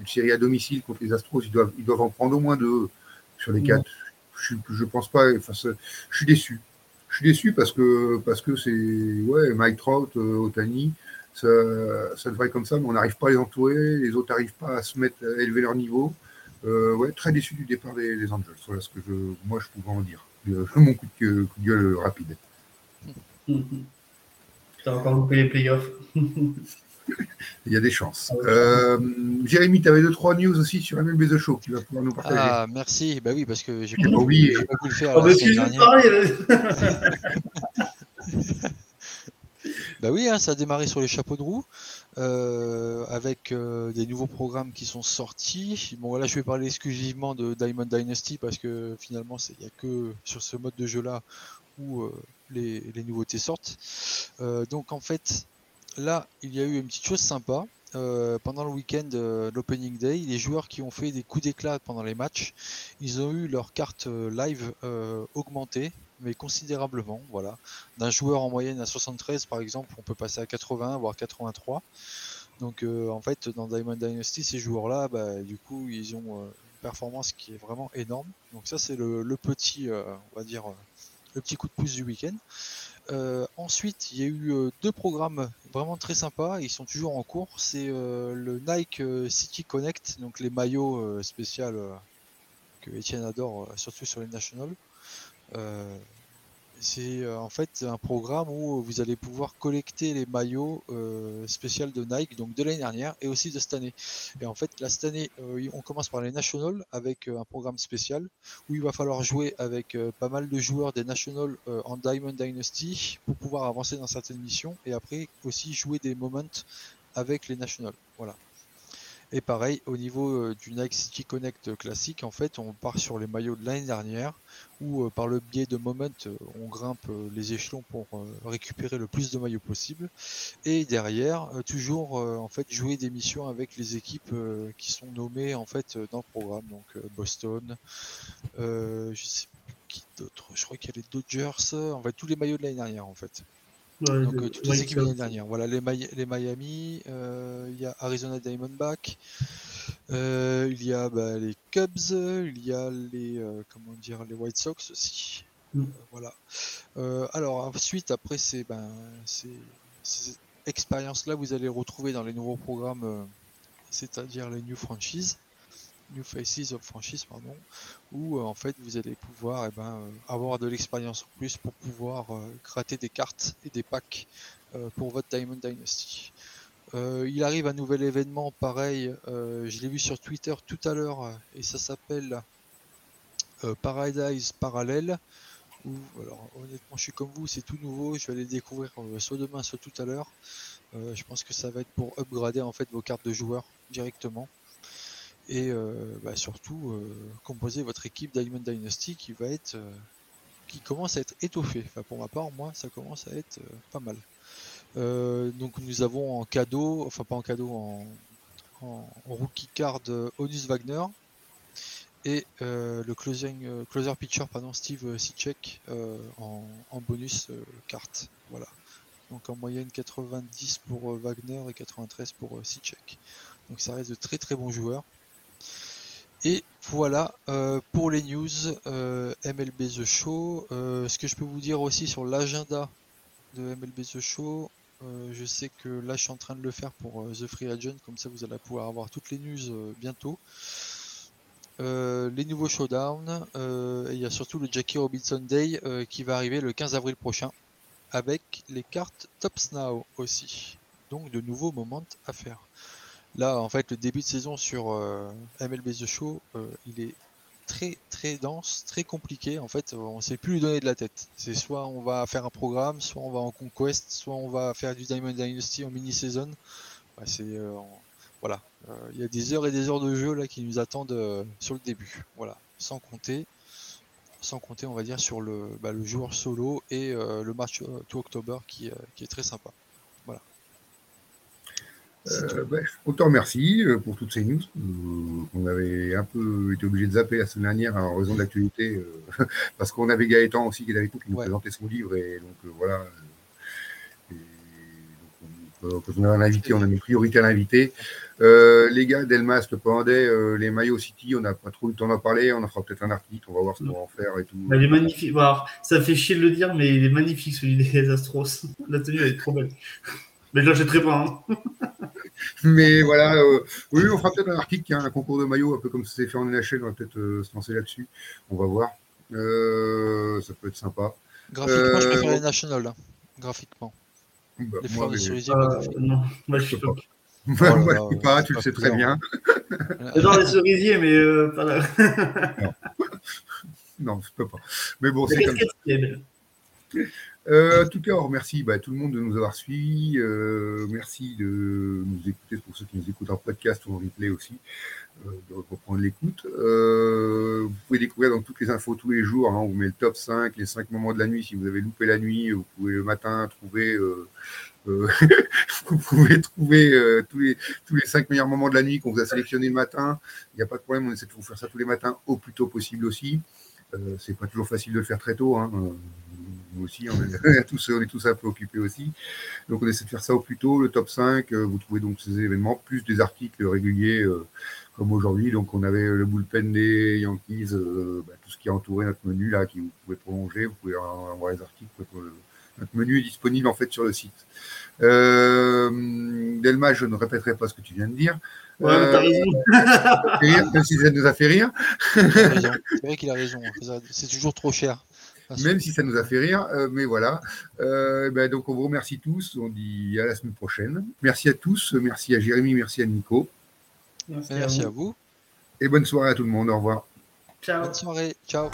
S1: une série à domicile contre les Astros, ils doivent, ils doivent en prendre au moins deux sur les quatre. Je, je pense pas. Enfin, je suis déçu. Je suis déçu parce que parce que c'est ouais Mike Trout, euh, Otani, ça, ça devrait être comme ça, mais on n'arrive pas à les entourer. Les autres n'arrivent pas à se mettre, à élever leur niveau. Euh, ouais, très déçu du départ des, des, Angels. Voilà ce que je, moi je pouvais en dire. mon coup de, coup de gueule rapide.
S3: Tu as encore loupé les playoffs.
S1: Il y a des chances. Euh, Jérémy, tu avais deux, trois news aussi sur MLB The Show tu vas pouvoir nous partager.
S2: Ah, merci. Bah oui, parce que j'ai pas,
S1: oublié.
S2: pas pu le faire. Oh, bah, bah oui, hein, ça a démarré sur les chapeaux de roue euh, avec euh, des nouveaux programmes qui sont sortis. Bon, voilà, je vais parler exclusivement de Diamond Dynasty parce que finalement, il n'y a que sur ce mode de jeu-là où euh, les, les, nouveautés sortent. Euh, donc en fait, là, il y a eu une petite chose sympa. Euh, pendant le week-end de l'Opening Day, les joueurs qui ont fait des coups d'éclat pendant les matchs, ils ont eu leur carte euh, live euh, augmentée, mais considérablement. Voilà, d'un joueur en moyenne à 73 par exemple, on peut passer à 80 voire 83. Donc en fait, dans Diamond Dynasty, ces joueurs-là, bah, du coup, ils ont une performance qui est vraiment énorme. Donc ça, c'est le, le, petit, on va dire, le petit coup de pouce du week-end. Euh, ensuite, il y a eu euh, deux programmes vraiment très sympas, ils sont toujours en cours. C'est euh, le Nike City Connect, donc les maillots spéciaux que Etienne adore, surtout sur les Nationals. C'est euh, en fait un programme où vous allez pouvoir collecter les maillots euh, spéciaux de Nike, donc de l'année dernière et aussi de cette année. Et en fait, là, cette année, euh, on commence par les Nationals avec un programme spécial où il va falloir jouer avec pas mal de joueurs des Nationals en Diamond Dynasty pour pouvoir avancer dans certaines missions et après aussi jouer des moments avec les Nationals. Voilà. Et pareil, au niveau euh, du Nike City Connect classique, en fait, on part sur les maillots de l'année dernière, où euh, par le biais de Moment, euh, on grimpe les échelons pour récupérer le plus de maillots possible. Et derrière, toujours en fait jouer des missions avec les équipes qui sont nommées en fait dans le programme, donc Boston, je sais plus qui d'autre, je crois qu'il y a les Dodgers, en fait tous les maillots de l'année dernière en fait. Donc euh, toutes les équipes l'année dernière. Voilà les, les Miami, euh, il y a Arizona Diamondback, euh, il y a bah, les Cubs, il y a les comment dire les White Sox aussi. Mm. voilà. alors ensuite après c'est ben ces, expériences là vous allez retrouver dans les nouveaux programmes, c'est-à-dire les new franchises. New Faces of Franchise, pardon, où en fait vous allez pouvoir eh ben, avoir de l'expérience en plus pour pouvoir gratter des cartes et des packs pour votre Diamond Dynasty. il arrive un nouvel événement pareil, je l'ai vu sur Twitter tout à l'heure et ça s'appelle Paradise Parallel alors honnêtement je suis comme vous, c'est tout nouveau, je vais aller découvrir euh, soit demain soit tout à l'heure. Euh, je pense que ça va être pour upgrader en fait vos cartes de joueurs directement. Et euh, bah, surtout composer votre équipe Diamond Dynasty qui va être qui commence à être étoffée. Pour ma part moi ça commence à être pas mal. donc nous avons en cadeau, enfin pas en cadeau, en, rookie card Onus Wagner, et euh, le closing, euh, closer pitcher pardon, Steve euh, Sicek en, bonus carte. Voilà. Donc en moyenne 90 pour Wagner et 93 pour Sicek. Donc ça reste de très très bons joueurs. Et voilà pour les news MLB The Show. ce que je peux vous dire aussi sur l'agenda de MLB The Show, je sais que là je suis en train de le faire pour The Free Agent, comme ça vous allez pouvoir avoir toutes les news bientôt. Euh, les nouveaux showdowns, euh, et il y a surtout le Jackie Robinson Day euh, qui va arriver le 15 avril prochain, avec les cartes Tops Now aussi. Donc de nouveaux moments à faire. Là, en fait, le début de saison sur MLB The Show, il est très très dense, très compliqué. En fait, on ne sait plus lui donner de la tête. C'est soit on va faire un programme, soit on va en conquest, soit on va faire du Diamond Dynasty en mini-saison. c'est voilà, euh, il y a des heures et des heures de jeu là qui nous attendent euh, sur le début. Voilà, sans compter, sans compter, on va dire sur le, bah, joueur solo et euh, le match to October qui, qui, est très sympa. Voilà.
S1: Bah, on te remercie pour toutes ces news. on avait un peu été obligé de zapper la semaine dernière en raison de l'actualité, parce qu'on avait Gaëtan aussi qui avait tout qui nous présentait son livre et donc voilà. quand on a un invité, on a mis priorité à l'invité. Euh, les gars, Delmas, le Pandey, euh, les maillots City, on n'a pas trop eu le temps d'en parler. On en fera peut-être un article, on va voir ce qu'on va en faire et tout.
S3: il est magnifique. ça fait chier de le dire, mais il est magnifique celui des Astros. La tenue, elle est trop belle. Mais je l'achèterai pas. Hein.
S1: mais voilà, euh, oui, on fera peut-être un article, qui a un concours de maillots, un peu comme ça s'est fait en NHL. On va peut-être se lancer là-dessus. On va voir. ça peut être sympa.
S2: Graphiquement, je préfère les National. Hein. Graphiquement.
S3: Bah, les moi, mais... non, moi je suis pas.
S1: Moi, moi je ne pas, tu le sais très bien.
S3: Genre les cerisiers, mais euh, pas là.
S1: non. je ne peux pas. Mais bon, c'est comme ça. Euh, en tout cas, on remercie bah, tout le monde de nous avoir suivis. Euh, merci de nous écouter pour ceux qui nous écoutent en podcast ou en replay aussi, euh, de reprendre l'écoute. Euh, vous pouvez découvrir dans toutes les infos tous les jours. Hein, on vous met le top 5, les 5 moments de la nuit. Si vous avez loupé la nuit, vous pouvez le matin trouver euh, vous pouvez trouver euh, tous, les, tous les cinq meilleurs moments de la nuit qu'on vous a sélectionné le matin. Il n'y a pas de problème, on essaie de vous faire ça tous les matins au plus tôt possible aussi. Euh, c'est pas toujours facile de le faire très tôt. Hein. Aussi, on est, tous, on est tous un peu occupés aussi. Donc on essaie de faire ça au plus tôt. Le top 5, vous trouvez donc ces événements, plus des articles réguliers comme aujourd'hui. Donc on avait le bullpen des Yankees, bah, tout ce qui a entouré notre menu là, qui vous pouvez prolonger. Vous pouvez avoir les articles. notre menu est disponible en fait sur le site. Euh, Delma, je ne répéterai pas ce que tu viens de dire.
S3: Ouais, euh,
S1: raison. ça nous a fait rire.
S2: C'est vrai qu'il a raison. C'est toujours trop cher.
S1: Même si ça nous a fait rire, euh, mais voilà. Euh, ben, donc on vous remercie tous. On dit à la semaine prochaine. Merci à tous. Merci à Jérémy. Merci à Nico.
S2: Merci, à, vous.
S1: Et bonne soirée à tout le monde. Au revoir.
S3: Ciao.
S2: Bonne soirée. Ciao.